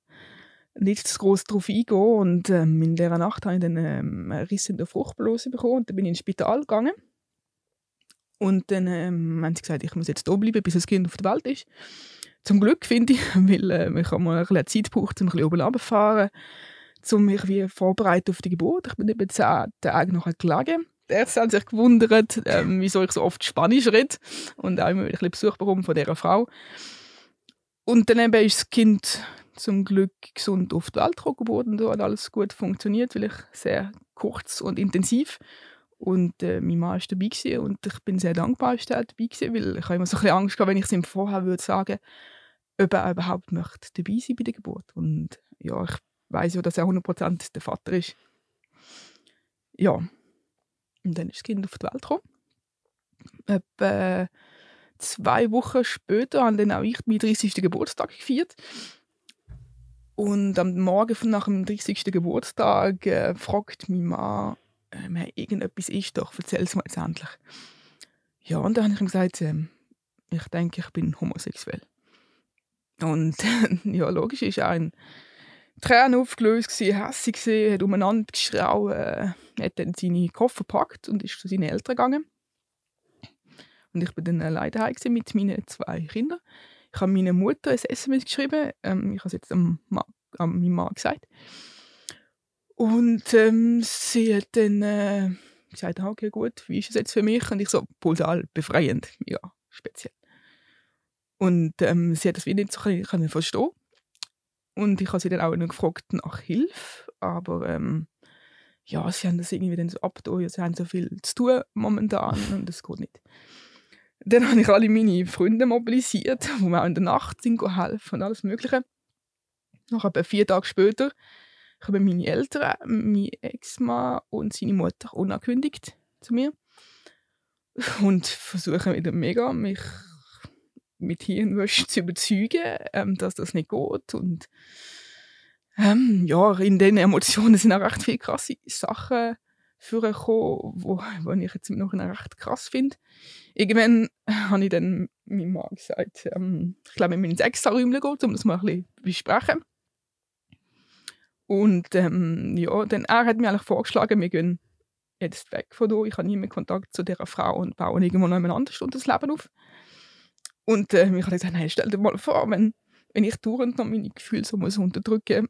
Nicht zu groß darauf eingehen. Und ähm, in dieser Nacht habe ich dann ähm, einen Riss in der Fruchtblase bekommen und dann bin ich ins Spital gegangen. Und dann ähm, haben sie gesagt, ich muss jetzt hier bleiben, bis das Kind auf der Welt ist. Zum Glück, finde ich, weil äh, ich mal ein bisschen Zeit gebraucht, um ein bisschen oben runterzufahren, um mich wie vorbereiten auf die Geburt. Ich bin eben zehn Tage noch gelegen. Die Ärzte haben sich gewundert, ähm, wieso ich so oft Spanisch rede und auch immer ein bisschen Besuch bekomme von dieser Frau. Und dann eben ist das Kind zum Glück gesund auf die Welt geboren und so hat alles gut funktioniert, weil ich sehr kurz und intensiv und äh, mein Mann war dabei gewesen, und ich bin sehr dankbar, dass er dabei war, weil ich habe immer so ein bisschen Angst gehabt, wenn ich es ihm vorher würde sagen, ob er überhaupt möchte dabei sein bei der Geburt. Und ja, ich weiß ja, dass er 100% der Vater ist. Ja. Und dann ist das Kind auf die Welt gekommen. Etwa zwei Wochen später haben dann auch ich meinen 30. Geburtstag gefeiert. Und am Morgen nach dem 30. Geburtstag äh, fragt mein Mann, ähm, irgendetwas ist doch, erzähl es mir jetzt endlich. Ja, und dann habe ich ihm gesagt, ähm, ich denke, ich bin homosexuell. Und ja, logisch ist ein Tränen aufgelöst, hässig hat umeinander geschrauen, äh, hat dann seine Koffer gepackt und ist zu seinen Eltern gegangen. Und ich bin dann alleine daheim mit meinen zwei Kindern. Ich habe meiner Mutter ein SMS geschrieben. Ähm, ich habe es jetzt am, am meinem Mann gesagt. Und ähm, sie hat dann äh, gesagt, ah, okay, gut, wie ist es jetzt für mich? Und ich so, pulsal, befreiend, ja, speziell. Und ähm, sie hat das wieder nicht so können verstehen. Und ich habe sie dann auch noch gefragt nach Hilfe, aber ähm, ja, sie haben das irgendwie dann so abgetan, sie haben so viel zu tun momentan und das geht nicht. Dann habe ich alle meine Freunde mobilisiert, die mir auch in der Nacht sind helfen und alles Mögliche. Nach etwa vier Tage später kommen meine Eltern, mein Ex-Mann und seine Mutter unangekündigt zu mir und versuchen wieder mega, mich mit Hirnwäsche zu überzeugen, ähm, dass das nicht geht. Und ähm, ja, in diesen Emotionen sind auch recht viele krasse Sachen vorgekommen, wo ich jetzt noch recht krass finde. Irgendwann habe ich dann meinem Mann gesagt, ähm, ich glaube, wir müssen ins Extra-Räumchen gehen, um das mal ein bisschen besprechen. Und ähm, ja, dann er hat mir eigentlich vorgeschlagen, wir gehen jetzt weg von hier. Ich habe nie mehr Kontakt zu dieser Frau und bauen irgendwo noch anders das Leben auf. Und äh, ich habe gesagt, nein, stell dir mal vor, wenn, wenn ich dauernd noch meine Gefühle so muss unterdrücken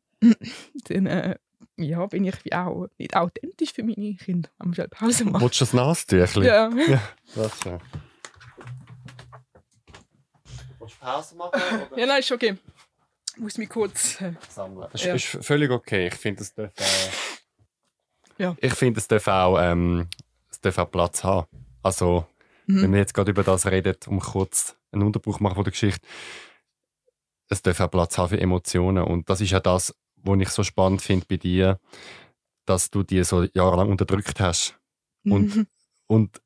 dann äh, ja, bin ich wie auch nicht authentisch für meine Kinder. Am schnell Pause machen. Wolltest du das Nasentüchchen? Ja. ja. Das ist schön. Willst du Pause machen? Oder? Ja, nein, ist okay. Ich muss mich kurz äh, sammeln. Das Ja. ist völlig okay. Ich finde, es darf, äh, Ja. ich finde, es darf auch, ähm, es darf auch Platz haben. Also, Mhm. wenn wir jetzt gerade über das reden, um kurz einen Unterbruch machen von der Geschichte, es darf auch Platz haben für Emotionen. Und das ist ja das, was ich so spannend finde bei dir, dass du die so jahrelang unterdrückt hast. Und, Mhm. und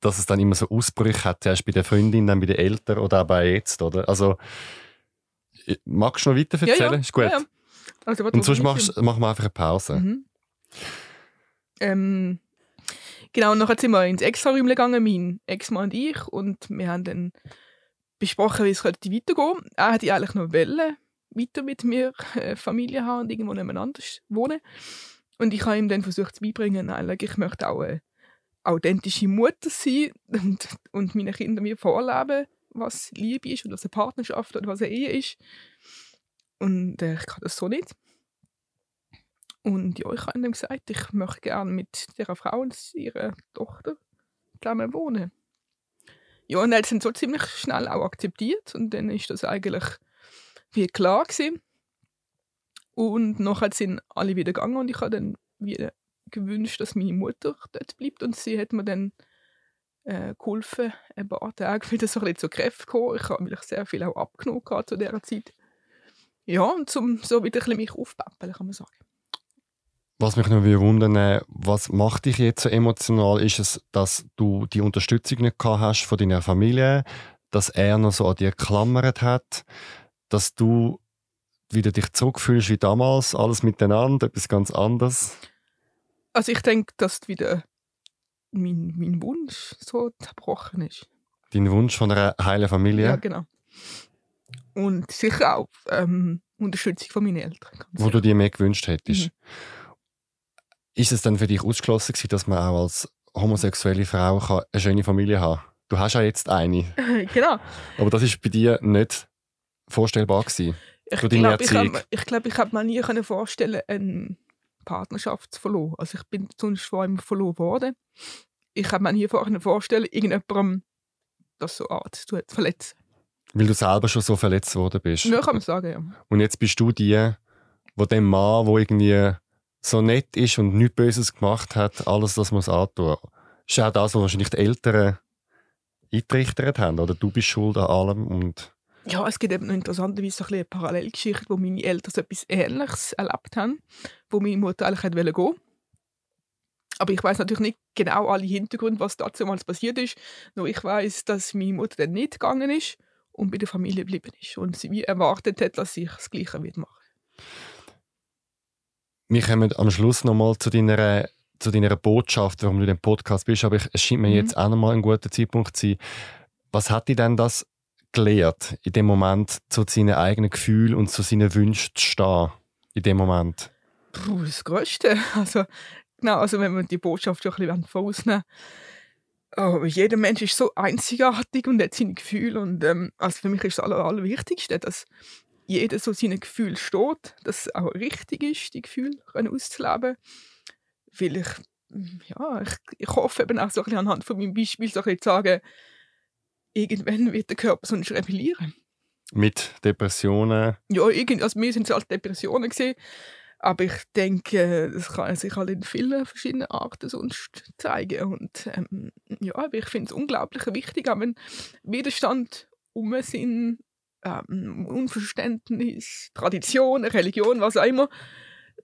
dass es dann immer so Ausbrüche hat, zuerst bei der Freundin, dann bei den Eltern oder auch bei jetzt, oder? Also, magst du noch weiter ja, erzählen? ja. Ist gut. Ja, ja. Also, Und sonst machst, machen wir einfach eine Pause. Mhm. Ähm, genau, und nachher sind wir ins Extra-Räumchen gegangen, mein Ex-Mann und ich, und wir haben dann besprochen, wie es könnte weitergehen. Er hätte eigentlich noch wollen, weiter mit mir äh, Familie haben und irgendwo nebeneinander wohnen. Und ich habe ihm dann versucht zu beibringen, nein, ich möchte auch eine authentische Mutter sein und, und meinen Kindern mir vorleben, was Liebe ist und was eine Partnerschaft oder was eine Ehe ist. Und äh, ich kann das so nicht. Und ja, ich habe ihm gesagt, ich möchte gerne mit dieser Frau und ihrer Tochter zusammen wohnen. Ja, und er hat es so ziemlich schnell auch akzeptiert und dann ist das eigentlich wie klar gewesen. Und nachher sind alle wieder gegangen und ich habe dann wieder gewünscht, dass meine Mutter dort bleibt und sie hat mir dann äh, geholfen, ein paar Tage wieder so ein bisschen zu Kräften kommen. Ich habe mich sehr viel auch abgenommen zu dieser Zeit. Ja, und zum so wieder ein bisschen mich aufpäppeln, kann man sagen. Was mich noch wundern was macht dich jetzt so emotional? Ist es, dass du die Unterstützung nicht gehabt hast von deiner Familie, dass er noch so an dir geklammert hat, dass du wieder dich zurückfühlst wie damals, alles miteinander, etwas ganz anderes? Also ich denke, dass wieder mein, mein Wunsch so zerbrochen ist. Dein Wunsch von einer heilen Familie? Ja, genau. Und sicher auch ähm, Unterstützung von meinen Eltern. Wo du dir mehr gewünscht hättest. Mhm. Ist es dann für dich ausgeschlossen gewesen, dass man auch als homosexuelle Frau eine schöne Familie haben kann? Du hast ja jetzt eine. genau. Aber das ist bei dir nicht vorstellbar gewesen. Ich glaube, ich, hab, ich, glaub, ich habe mir nie vorstellen eine Partnerschaft zu verloren. Also ich bin sonst vor allem verloren worden. Ich habe mir nie vorstellen, irgendjemandem das so Art zu verletzen. Weil du selber schon so verletzt worden bist. Ja, kann man sagen, ja. Und jetzt bist du die, wo dem Mann, wo irgendwie so nett ist und nichts Böses gemacht hat, alles das muss antun. Ist auch das, was wahrscheinlich die Eltern eingerichtet haben, oder du bist schuld an allem und ja, es gibt eben noch interessanterweise so ein eine Parallelgeschichte, wo meine Eltern so etwas Ähnliches erlebt haben, wo meine Mutter eigentlich hätte gehen wollte. Aber ich weiß natürlich nicht genau alle Hintergründe, was dazu mal passiert ist. Nur ich weiß, dass meine Mutter dann nicht gegangen ist und bei der Familie geblieben ist und sie erwartet hat, dass ich das Gleiche machen würde. Wir kommen am Schluss nochmal zu deiner, zu deiner Botschaft, warum du in dem Podcast bist, aber es scheint mir mhm. jetzt auch nochmal ein guter Zeitpunkt zu sein. Was hat dir denn das gelehrt, in dem Moment zu seinen eigenen Gefühlen und zu seinen Wünschen zu stehen? In dem Moment? Puh, das Größte. Also, genau, also wenn wir die Botschaft schon ein bisschen vorausnehmen oh, jeder Mensch ist so einzigartig und hat seine Gefühle. Und ähm, also für mich ist das Aller, Allerwichtigste, dass jeder so seine Gefühle steht, dass es auch richtig ist, die Gefühle auszuleben. Weil ich, ja, ich, ich hoffe eben auch so ein bisschen anhand von meinem Beispiel so ein bisschen zu sagen, irgendwann wird der Körper sonst rebellieren. Mit Depressionen? Ja, irgend, also mir sind es halt Depressionen gewesen, aber ich denke, das kann sich halt in vielen verschiedenen Arten sonst zeigen. Und ähm, ja, aber ich finde es unglaublich wichtig, auch wenn Widerstand um sind, ähm, Unverständnis, Tradition, Religion, was auch immer,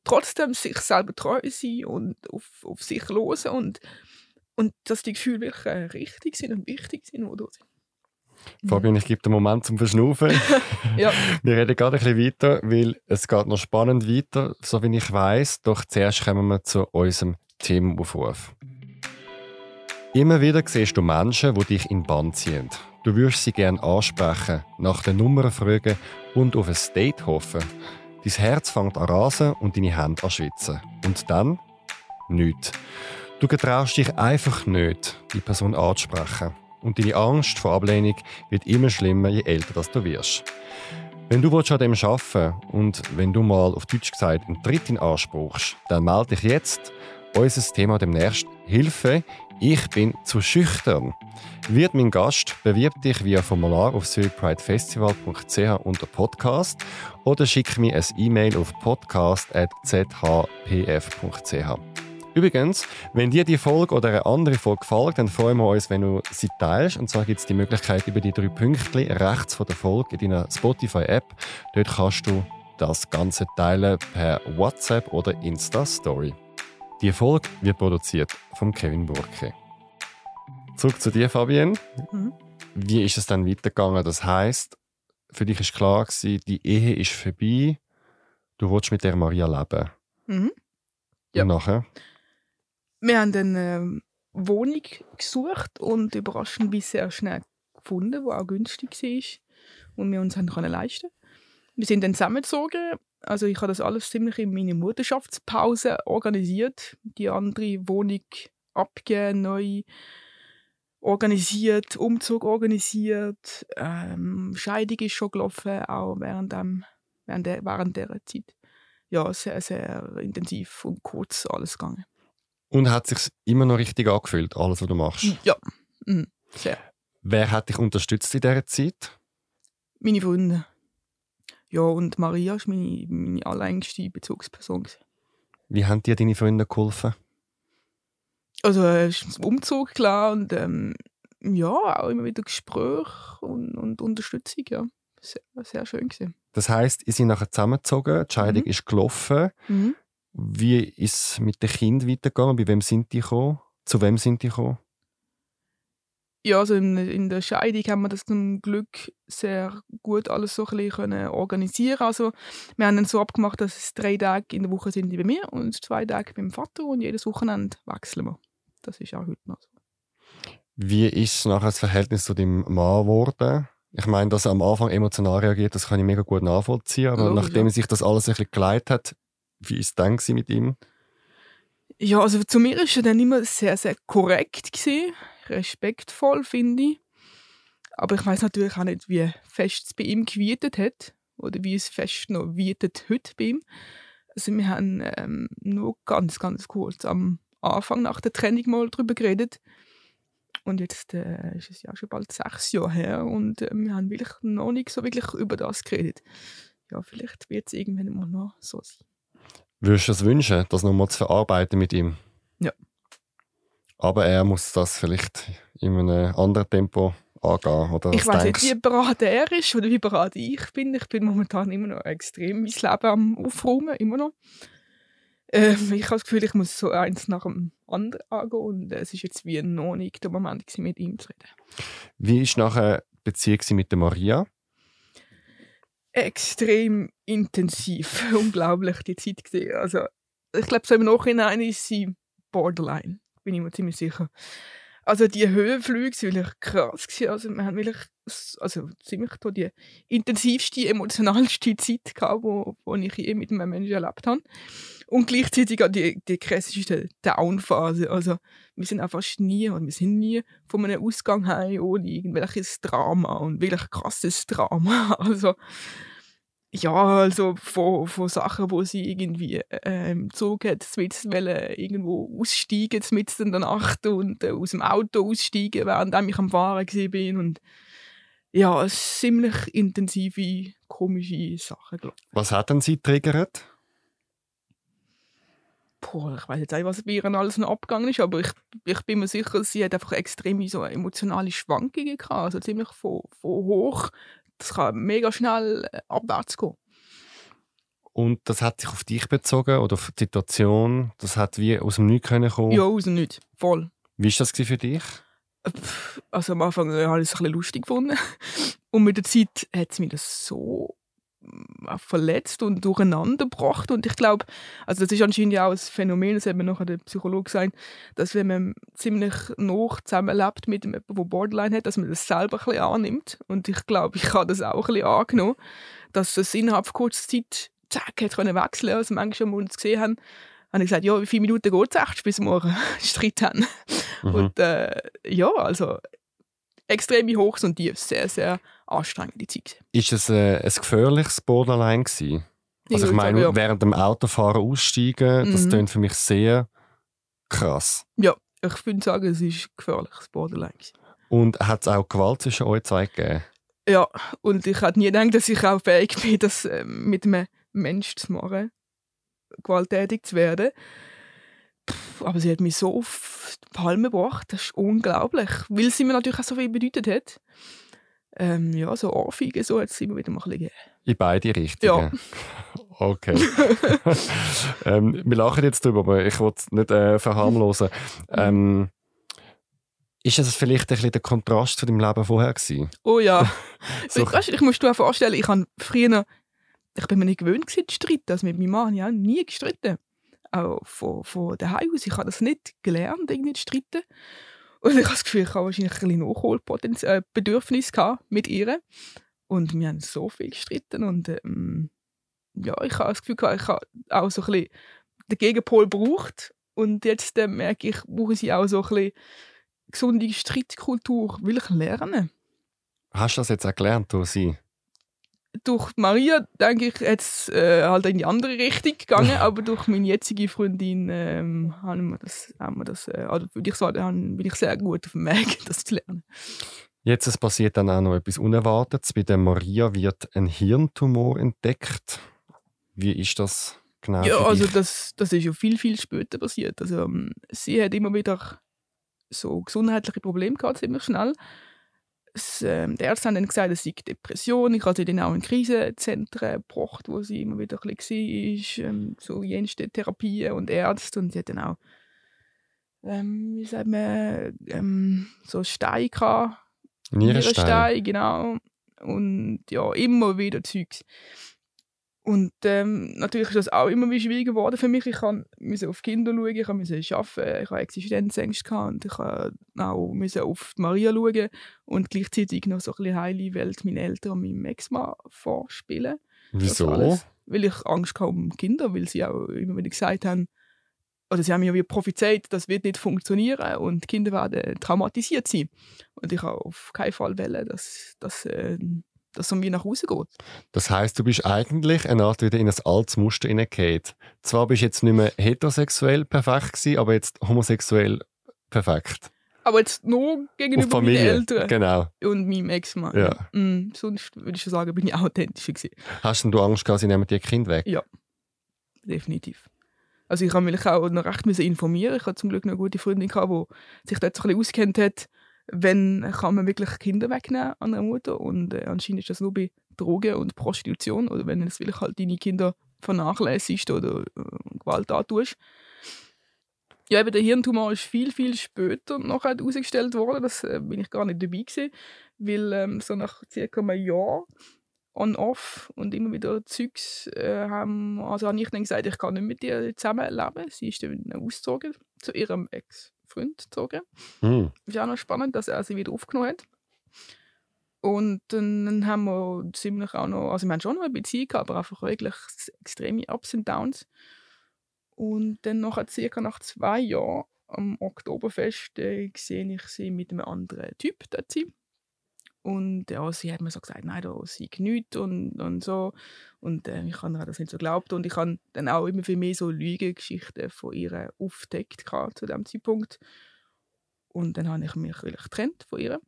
trotzdem sich selber treu sein und auf, auf sich hören und, und dass die Gefühle wirklich äh, richtig sind und wichtig sind, wo du sind. Fabian, ich gebe den Moment zum Verschnaufen. ja. Wir reden gerade ein bisschen weiter, weil es geht noch spannend weiter, so wie ich weiß. Doch zuerst kommen wir zu unserem Themenaufruf. Immer wieder siehst du Menschen, die dich in Bann ziehen. Du würdest sie gerne ansprechen, nach den Nummern fragen und auf ein Date hoffen. Dein Herz fängt an rasen und deine Hände an schwitzen. Und dann? Nichts. Du getraust dich einfach nicht, die Person anzusprechen. Und deine Angst vor Ablehnung wird immer schlimmer, je älter das du wirst. Wenn du an dem arbeiten und wenn du mal auf Deutsch gesagt einen Tritt anspruchst, dann melde dich jetzt. Unser Thema demnächst Hilfe, ich bin zu schüchtern. Wird mein Gast, bewirb dich via Formular auf zurichpridefestival.ch unter Podcast oder schick mir ein E-Mail auf podcast.zhpf.ch. Übrigens, wenn dir die Folge oder eine andere Folge gefällt, dann freuen wir uns, wenn du sie teilst. Und zwar gibt es die Möglichkeit über die drei Pünktchen rechts von der Folge in deiner Spotify-App. Dort kannst du das Ganze teilen per WhatsApp oder Insta-Story. Die Folge wird produziert von Kevin Burke. Zurück zu dir, Fabienne. Mhm. Wie ist es dann weitergegangen? Das heißt, für dich ist klar gewesen, die Ehe ist vorbei. Du willst mit der Maria leben. Mhm. Ja. Und nachher? Wir haben eine ähm, Wohnung gesucht und überraschenderweise sehr schnell gefunden, die auch günstig war und wir uns haben können leisten Wir sind dann zusammengezogen. Also ich habe das alles ziemlich in meiner Mutterschaftspause organisiert. Die andere Wohnung abgegeben, neu organisiert, Umzug organisiert. Ähm, Scheidung ist schon gelaufen, auch während, dem, während, der, während dieser Zeit. Ja, sehr, sehr intensiv und kurz alles gegangen. Und hat sich immer noch richtig angefühlt, alles, was du machst? Ja, mhm. sehr. Wer hat dich unterstützt in dieser Zeit? Meine Freunde. Ja, und Maria war meine, meine allerengste Bezugsperson. Wie haben dir deine Freunde geholfen? Also, es ist ein Umzug, klar, und ähm, ja, auch immer wieder Gespräche und, und Unterstützung, ja. Sehr, sehr schön gewesen. Das heisst, ihr seid nachher zusammengezogen, die Scheidung mhm. ist gelaufen. Mhm. Wie ist es mit den Kindern weitergegangen? Bei wem sind die gekommen? Zu wem sind die gekommen? Ja, also in, in der Scheidung haben wir das zum Glück sehr gut alles so ein bisschen organisieren Also wir haben dann so abgemacht, dass es drei Tage in der Woche sind die bei mir und zwei Tage beim Vater und jedes Wochenende wechseln wir. Das ist auch heute noch so. Wie ist nachher das Verhältnis zu deinem Mann geworden? Ich meine, dass er am Anfang emotional reagiert, das kann ich mega gut nachvollziehen. Aber Logisch, nachdem ja. sich das alles ein bisschen geleitet hat, wie es dann mit ihm? Ja, also zu mir war er dann immer sehr, sehr korrekt. Gewesen. Respektvoll, finde ich. Aber ich weiß natürlich auch nicht, wie fest es bei ihm gewietet hat. Oder wie es fest noch wietet heute bei ihm. Also wir haben ähm, nur ganz, ganz kurz am Anfang nach der Trennung mal darüber geredet. Und jetzt äh, ist es ja schon bald sechs Jahre her und äh, wir haben wirklich noch nicht so wirklich über das geredet. Ja, vielleicht wird es irgendwann mal noch so sein. Würdest du es wünschen, das nochmal zu verarbeiten mit ihm? Ja. Aber er muss das vielleicht in einem anderen Tempo angehen, oder? Ich weiß nicht, wie bereit er ist oder wie bereit ich bin. Ich bin momentan immer noch extrem mein Leben am Aufräumen, immer noch. Ähm, ich habe das Gefühl, ich muss so eins nach dem anderen angehen und es ist jetzt wie noch nicht der Moment, mit ihm zu reden. Wie war nachher die Beziehung mit der Maria? extrem intensiv. Unglaublich, die Zeit gesehen. Also, ich glaube, so im Nachhinein ist sie borderline, bin ich mir ziemlich sicher. Also die Höhenflüge waren wirklich krass. Gewesen. Also wir haben wirklich also ziemlich die intensivste, emotionalste Zeit gehabt, wo, wo ich je mit einem Menschen erlebt habe. Und gleichzeitig auch die, die krasseste Downphase. Also wir sind einfach nie, und wir sind nie von einem Ausgang heim ohne irgendwelches Drama und wirklich krasses Drama. Also ja, also von, von Sachen, wo sie irgendwie ähm, Zug hat, mit irgendwo aussteigen, mit in der Nacht und äh, aus dem Auto aussteigen, während ich am Fahren war. Und ja, ziemlich intensive, komische Sachen. Glaub. Was hat denn sie triggert? Boah, ich weiß jetzt nicht, was bei ihr alles noch abgegangen ist, aber ich, ich bin mir sicher, sie hat einfach extreme so emotionale Schwankungen gehabt, also ziemlich von, von hoch das kann mega schnell äh, abwärts gehen. Und das hat sich auf dich bezogen oder auf die Situation? Das hat wie aus dem Nichts kommen? Ja, aus dem Nichts. Voll. Wie war das für dich? Äh, also am Anfang äh, habe ich es ein bisschen lustig gefunden. Und mit der Zeit hat es mir das so verletzt und durcheinander gebracht. Und ich glaube, also das ist anscheinend ja auch ein Phänomen, das hat mir nachher der Psychologe gesagt, dass wenn man ziemlich noch zusammenlebt mit jemandem, der Borderline hat, dass man das selber ein bisschen annimmt. Und ich glaube, ich habe das auch ein bisschen angenommen, dass es innerhalb von kurzer Zeit zack, hat können wechseln Also manchmal, als wir uns gesehen haben, habe ich gesagt, ja, wie viele Minuten geht es echt, bis morgen Streit haben. Mhm. Und äh, ja, also extreme Hochs und Tiefs, sehr, sehr anstrengende Zeit. Ist es äh, ein gefährliches Borderline gewesen? Also ich, ich meine, ja. während dem Autofahren aussteigen, mhm. das klingt für mich sehr krass. Ja, ich würde sagen, es ist gefährliches Borderline. Und hat es auch Gewalt zwischen euch zwei gegeben? Ja, und ich hätte nie gedacht, dass ich auch fähig bin, das äh, mit einem Menschen zu machen, gewalttätig zu werden. Pff, aber sie hat mich so auf die Palme gebracht, das ist unglaublich, weil sie mir natürlich auch so viel bedeutet hat ähm, ja, so Ohrfeigen, so hat es immer wieder mal ein bisschen In beide Richtungen? Ja. Okay. ähm, wir lachen jetzt drüber, aber ich will es nicht äh, verharmlosen. Ähm, ist es vielleicht ein bisschen der Kontrast zu deinem Leben vorher gewesen? Oh ja. so. ich, ich muss dir vorstellen, ich habe früher, ich bin mir nicht gewöhnt zu streiten, also mit meinem Mann, ja, nie gestritten. auch von, von daheim aus. Ich habe das nicht gelernt, irgendwie zu streiten. Und ich habe das Gefühl, ich habe wahrscheinlich ein bisschen Nachholbedürfnis äh, mit ihr. Und wir haben so viel gestritten und ähm, ja, ich habe das Gefühl, ich habe auch so ein bisschen den Gegenpol braucht und jetzt äh, merke ich, brauche ich auch so ein bisschen gesunde Streitkultur, will ich lernen. Hast du das jetzt auch gelernt durch sie? Durch Maria, denke ich, jetzt äh, halt in die andere Richtung gegangen, aber durch meine jetzige Freundin ähm, haben wir das, haben wir das äh, also würde ich sagen, bin ich sehr gut auf dem Weg, das zu lernen. Jetzt es passiert dann auch noch etwas Unerwartetes. Bei der Maria wird ein Hirntumor entdeckt. Wie ist das genau? Ja, also das, das ist ja viel, viel später passiert. Also, ähm, sie hat immer wieder so gesundheitliche Probleme gehabt, ziemlich schnell. Ähm, die Ärzte haben dann gesagt, es sei Depression. Ich habe sie dann auch in Krisenzentren gebracht, wo sie immer wieder ein bisschen war, ähm, so jenste Therapien und Ärzte. Und sie hat dann auch, ähm, wie sagt man, ähm, so Steine gehabt. Nierenstein. Nierenstein, genau. Und ja, immer wieder Zeugs. Und ähm, natürlich ist das auch immer wieder schwieriger geworden für mich. Ich musste auf Kinder schauen, ich musste arbeiten, ich hatte Existenzängste und ich musste auch auf Maria schauen und gleichzeitig noch so ein bisschen heile Welt meinen Eltern und meinem Ex-Mann vorspielen. Wieso? Alles, weil ich Angst hatte um Kinder, weil sie auch immer wieder gesagt haben, oder sie haben mir wie prophezeit, das wird nicht funktionieren und die Kinder werden traumatisiert sein. Und ich habe auf keinen Fall wollen, dass, dass äh, dass es um mich nach Hause geht. Das heißt, du bist eigentlich eine Art wieder in ein altes Muster hineingekommen. Zwar bist du jetzt nicht mehr heterosexuell perfekt gewesen, aber jetzt homosexuell perfekt. Aber jetzt nur gegenüber Familie, meinen Eltern genau. und meinem Ex-Mann. Ja. Mm, sonst würde ich schon sagen, bin ich authentischer gewesen. Hast du Angst gehabt, sie nehmen dir Kind weg? Ja, definitiv. Also ich habe mich auch noch recht informieren. Ich hatte zum Glück eine gute Freundin, die sich dort so ein bisschen auskennt hat wenn kann man wirklich Kinder wegnehmen an einer Mutter und äh, anscheinend ist das nur bei Drogen und Prostitution oder wenn du wirklich halt deine Kinder vernachlässigst oder äh, Gewalt antust. Ja, eben der Hirntumor ist viel, viel später noch herausgestellt worden. Das äh, bin ich gar nicht dabei gewesen, weil ähm, so nach circa einem Jahr on-off und immer wieder Zeugs äh, haben, also habe ich dann gesagt, ich kann nicht mit ihr zusammenleben. Sie ist dann ausgezogen zu ihrem Ex. Freund gezogen. Mhm. Ist auch noch spannend, dass er sie wieder aufgenommen hat. Und dann haben wir ziemlich auch noch, also wir haben schon noch eine Beziehung aber einfach wirklich extreme Ups und Downs. Und dann nach circa nach zwei Jahren am Oktoberfest äh, sehe ich sie mit einem anderen Typ dort sein. Und ja, sie hat mir so gesagt, nein, da sei nichts und, und so. Und äh, ich habe das nicht so geglaubt. Und ich habe dann auch immer viel mehr so Lügengeschichten von ihr aufgedeckt zu dem Zeitpunkt. Und dann habe ich mich wirklich getrennt von ihr.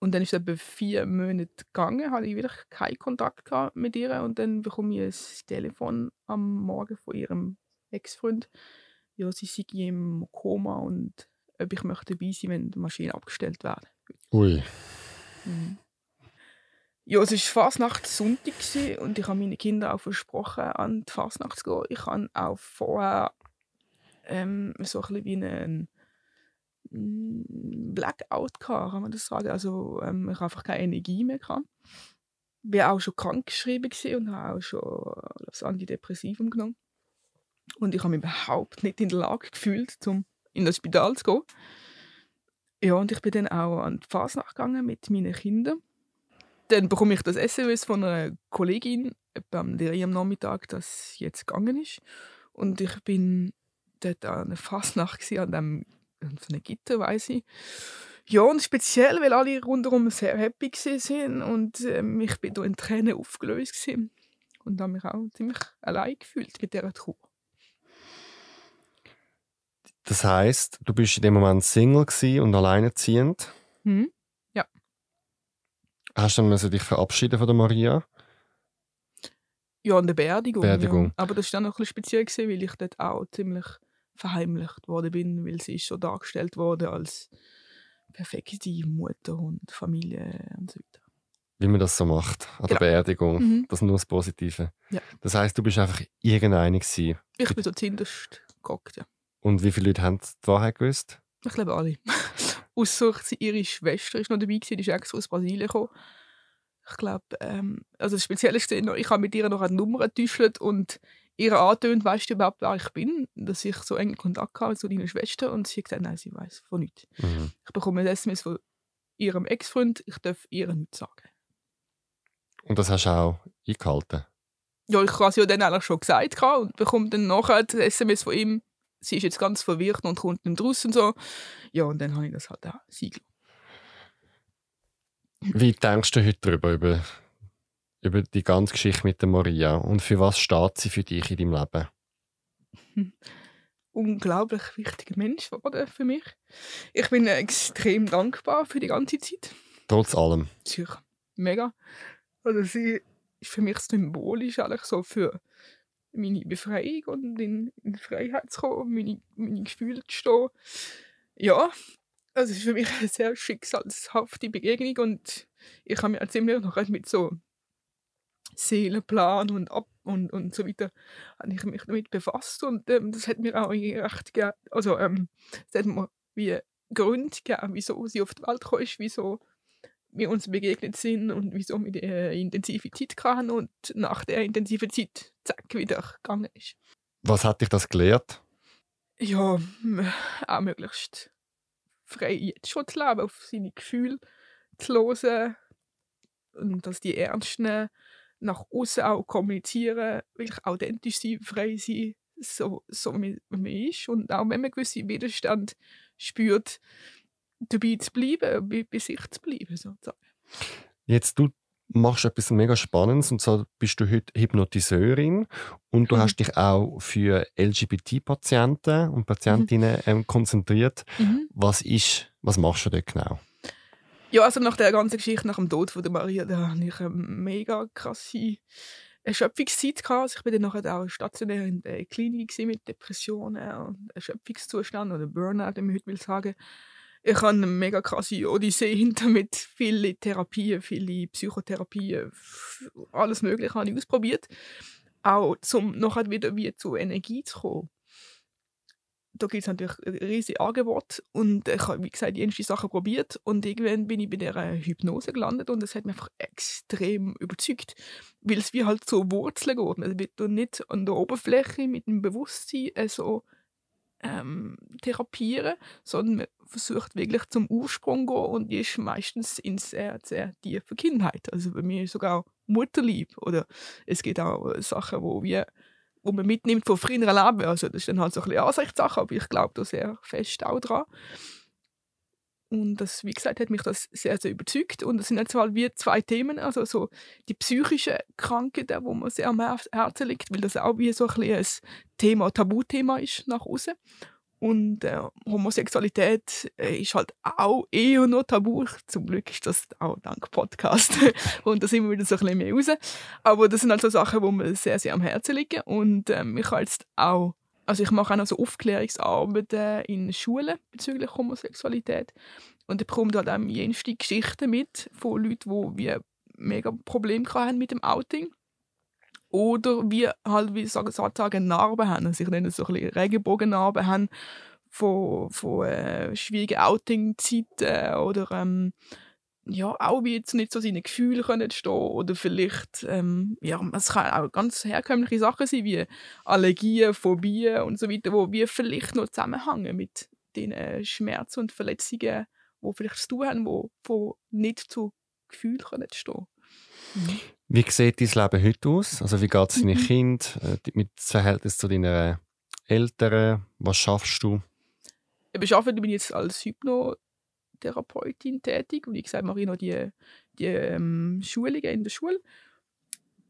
Und dann ist es etwa vier Monate gegangen, hatte ich wieder keinen Kontakt mit ihr. Und dann bekomme ich ein Telefon am Morgen von ihrem Ex-Freund. Ja, sie sei im Koma und ob ich möchte dabei sein, wenn die Maschine abgestellt wird. Ui. Mhm. Ja, es war Fasnacht Sonntag und ich habe meinen Kindern auch versprochen, an die Fasnacht zu gehen. Ich habe auch vorher ähm, so ein bisschen wie einen Blackout gehabt, kann man das sagen. Also ähm, ich habe einfach keine Energie mehr gehabt. Ich war auch schon krankgeschrieben und habe auch schon das Antidepressivum genommen. Und ich habe mich überhaupt nicht in der Lage gefühlt, um in das Spital zu gehen. Ja, und ich bin dann auch an die Fasnacht gegangen mit meinen Kindern. Dann bekomme ich das SMS von einer Kollegin am am Nachmittag, dass jetzt gegangen ist. Und ich bin dort an einer Fasnacht an dem so einem Gitter, weiß ich. Ja, und speziell, weil alle rundherum sehr happy waren und ähm, ich bin da in Tränen aufgelöst gewesen. und habe mich auch ziemlich allein gefühlt mit dieser Trauer. Das heißt, du bist in dem Moment Single und alleinerziehend. Mhm. Ja. Hast du dann dich verabschieden von der Maria? Ja, an der Beerdigung. Beerdigung. Ja. Aber das war dann noch ein bisschen speziell, gewesen, weil ich dort auch ziemlich verheimlicht worden bin, weil sie ist so dargestellt wurde als perfekte Mutter und Familie und so weiter. Wie man das so macht an genau. der Beerdigung. Mhm. Das ist nur das Positive. Ja. Das heißt, du bist einfach irgendeine gewesen. Ich bin so zuhinterst geguckt, ja. Und wie viele Leute haben die Wahrheit gewusst? Ich glaube alle. Außer ihre Schwester ist noch dabei, die ist extra aus Brasilien gekommen. Ich glaube, ähm, also das Spezielle ist, ich habe mit ihr noch eine Nummer getäuscht und ihr angetönt, weißt du überhaupt, wer ich bin, dass ich so engen Kontakt habe zu deiner Schwester und sie hat gesagt, nein, sie weiß von nichts. Mhm. Ich bekomme ein SMS von ihrem Ex-Freund, ich darf ihr nichts sagen. Und das hast du auch eingehalten? Ja, ich habe es ja dann eigentlich schon gesagt und bekomme dann nachher das SMS von ihm, sie ist jetzt ganz verwirrt und kommt nicht raus und so. Ja, und dann habe ich das halt auch siegel. Wie denkst du heute darüber, über, über die ganze Geschichte mit der Maria? Und für was steht sie für dich in deinem Leben? Unglaublich wichtiger Mensch geworden für mich. Ich bin extrem dankbar für die ganze Zeit. Trotz allem. Sicher. Mega. Also sie ist für mich symbolisch eigentlich so für meine Befreiung und in, in Freiheit zu kommen, meine, meine Gefühle zu stehen. Ja, also es ist für mich eine sehr schicksalshafte Begegnung und ich habe mich auch ziemlich noch mit so Seelenplan und ab und, und so weiter habe ich mich damit befasst und ähm, das hat mir auch recht also ähm, es hat mir wie Gründe gegeben, wieso sie auf die Welt gekommen ist, wieso wir uns begegnet sind und wieso wir die intensive Zeit hatten und nach der intensiven Zeit zack wieder gegangen ist. Was hat dich das gelehrt? Ja, auch möglichst frei jetzt schon zu leben, auf seine Gefühle zu hören und dass die ernst nehmen, nach außen auch kommunizieren, wirklich authentisch sein, frei sein, so, so wie man ist. Und auch wenn man gewisse Widerstand spürt, dabei zu bleiben, bei, bei sich zu bleiben, sozusagen. Jetzt, du machst etwas mega Spannendes und so bist du heute Hypnotiseurin und du Mhm. hast dich auch für LGBT-Patienten und Patientinnen ähm, konzentriert. Mhm. Was ist, was machst du dort genau? Ja, also nach der ganzen Geschichte, nach dem Tod von der Maria, da hatte ich eine mega krasse Erschöpfungszeit. Gehabt. Also ich bin dann nachher auch stationär in der Klinik mit Depressionen und Erschöpfungszustand oder Burnout, wie man heute will sagen. Ich habe eine mega krasse Odyssee hinter mit vielen Therapien, viele Psychotherapien, alles Mögliche habe ich ausprobiert. Auch um nachher wieder wie zu Energie zu kommen da gibt es natürlich ein riesiges Angebot und ich habe, wie gesagt, jenste Sachen probiert und irgendwann bin ich bei der Hypnose gelandet und es hat mich einfach extrem überzeugt, weil es wie halt so Wurzeln geht. Man wird nicht an der Oberfläche mit dem Bewusstsein äh, so ähm, therapieren, sondern man versucht wirklich zum Ursprung zu gehen und die ist meistens in sehr, sehr tiefer Kindheit. Also bei mir ist sogar Mutterlieb oder es gibt auch äh, Sachen, wo wir wo man mitnimmt von früheren Leben. Also das ist dann halt so ein bisschen Ansichtssache, aber ich glaube da sehr fest auch dran. Und das, wie gesagt, hat mich das sehr, sehr überzeugt. Und es sind jetzt halt wie zwei Themen, also so die psychischen Krankheiten, wo mir sehr am Her- Herzen liegt, weil das auch wie so ein, ein Thema, Tabuthema ist nach außen. Und äh, Homosexualität äh, ist halt auch eher noch tabu. Zum Glück ist das auch dank Podcast. und da sind wir wieder so ein bisschen mehr raus. Aber das sind halt so Sachen, die mir sehr, sehr am Herzen liegen. Und ähm, ich habe jetzt auch, also ich mache auch noch so Aufklärungsarbeiten in Schulen bezüglich Homosexualität. Und ich bekomme da dann jenste Geschichten mit von Leuten, die mega Probleme haben mit dem Outing. Oder wie halt, wie sagen, sozusagen Narben haben. Also ich nenne es so ein bisschen Regenbogennarben haben von, von äh, schwierigen Outing-Zeiten oder ähm, ja, auch wie jetzt nicht so seine Gefühle können stehen oder vielleicht, ähm, ja, es kann auch ganz herkömmliche Sachen sein, wie Allergien, Phobien und so weiter, wo wir vielleicht noch zusammenhängen mit den äh, Schmerzen und Verletzungen, die vielleicht zu tun haben, wo, wo nicht zu Gefühlen können stehen. Wie sieht dein Leben heute aus? Also wie geht es deinen Mhm. Kind äh, mit dem Verhältnis zu deinen Eltern? Was schaffst du? Ich arbeite bin jetzt als Hypnotherapeutin tätig und wie gesagt mache ich noch die, die ähm, Schulungen in der Schule.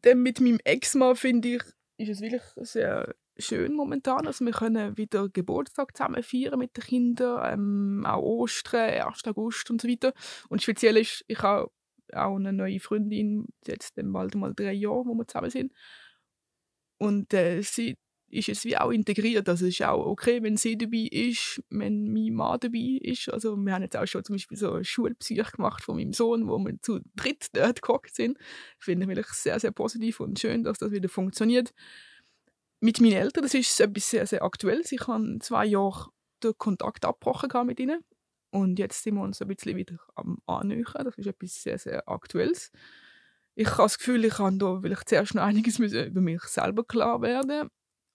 Dann mit meinem Ex-Mann finde ich, ist es wirklich sehr schön momentan. Also wir können wieder Geburtstag zusammen feiern mit den Kindern, ähm, auch Ostern, 1. August und so weiter. Und speziell ist, ich habe auch eine neue Freundin, jetzt bald mal drei Jahre, wo wir zusammen sind. Und äh, sie ist jetzt wie auch integriert. Also es ist auch okay, wenn sie dabei ist, wenn mein Mann dabei ist. Also wir haben jetzt auch schon zum Beispiel so eine Schulpsych gemacht von meinem Sohn, wo wir zu dritt dort gehockt sind. Finde ich wirklich sehr, sehr positiv und schön, dass das wieder funktioniert. Mit meinen Eltern, das ist etwas sehr, sehr Aktuelles. Ich habe zwei Jahre den Kontakt abgebrochen mit ihnen. Und jetzt sind wir uns ein bisschen wieder am Annähern. Das ist etwas sehr, sehr Aktuelles. Ich habe das Gefühl, ich kann da vielleicht zuerst noch einiges über mich selber klar werden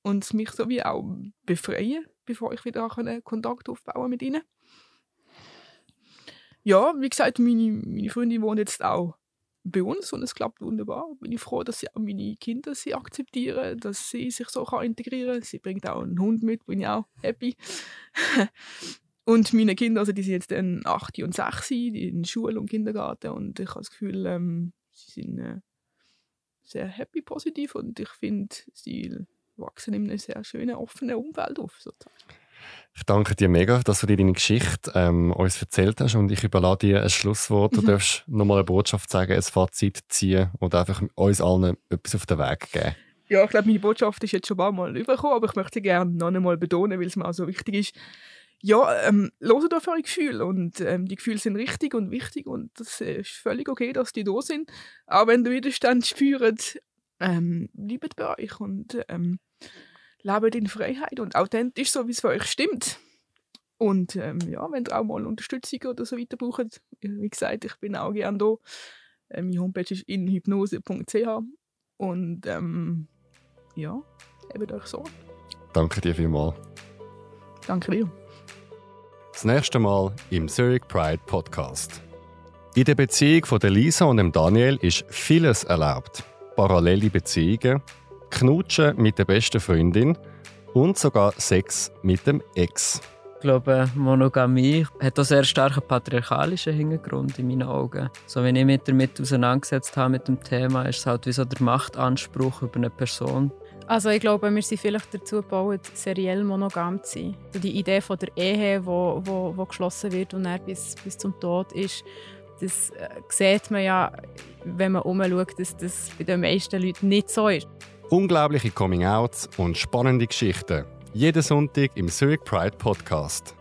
und mich so wie auch befreien, bevor ich wieder Kontakt aufbauen mit ihnen. Ja, wie gesagt, meine, meine Freundin wohnt jetzt auch bei uns und es klappt wunderbar. Bin ich froh, dass sie auch meine Kinder sie akzeptieren, dass sie sich so kann integrieren kann. Sie bringt auch einen Hund mit, bin ich auch happy. und meine Kinder, also die sind jetzt dann 8 und 6, die in Schule und Kindergarten und ich habe das Gefühl, ähm, sie sind äh, sehr happy, positiv und ich finde, sie wachsen in einem sehr schönen, offenen Umfeld auf. Sozusagen. Ich danke dir mega, dass du dir deine Geschichte ähm, uns erzählt hast und ich überlasse dir ein Schlusswort. Du mhm. darfst nochmal eine Botschaft sagen, ein Fazit ziehen und einfach uns allen etwas auf den Weg geben. Ja, ich glaube, meine Botschaft ist jetzt schon ein paar Mal übergekommen, aber ich möchte sie gerne noch einmal betonen, weil es mir auch so wichtig ist. Ja, ähm, hört auf eure Gefühle und ähm, die Gefühle sind richtig und wichtig und das ist völlig okay, dass die da sind. Auch wenn ihr Widerstand spürt, ähm, bleibt bei euch und ähm, lebt in Freiheit und authentisch, so wie es für euch stimmt. Und ähm, ja, wenn ihr auch mal Unterstützung oder so weiter braucht, wie gesagt, ich bin auch gerne da. Ähm, meine Homepage ist inhypnose.ch und ähm, ja, hebt euch so. Danke dir vielmals. Danke dir. Das nächste Mal im Zurich Pride Podcast. In der Beziehung von Lisa und dem Daniel ist vieles erlaubt. Parallele Beziehungen, Knutschen mit der besten Freundin und sogar Sex mit dem Ex. Ich glaube, Monogamie hat einen sehr starken patriarchalischen Hintergrund in meinen Augen. So, wenn ich mich damit auseinandergesetzt habe mit dem Thema, ist es halt wie so der Machtanspruch über eine Person. Also ich glaube, wir sind vielleicht dazu gebaut, seriell monogam zu sein. Also die Idee von der Ehe, wo, wo, wo geschlossen wird und dann bis, bis zum Tod ist, das äh, sieht man ja, wenn man umschaut, dass das bei den meisten Leuten nicht so ist. Unglaubliche Coming-Outs und spannende Geschichten. Jeden Sonntag im Zurich Pride Podcast.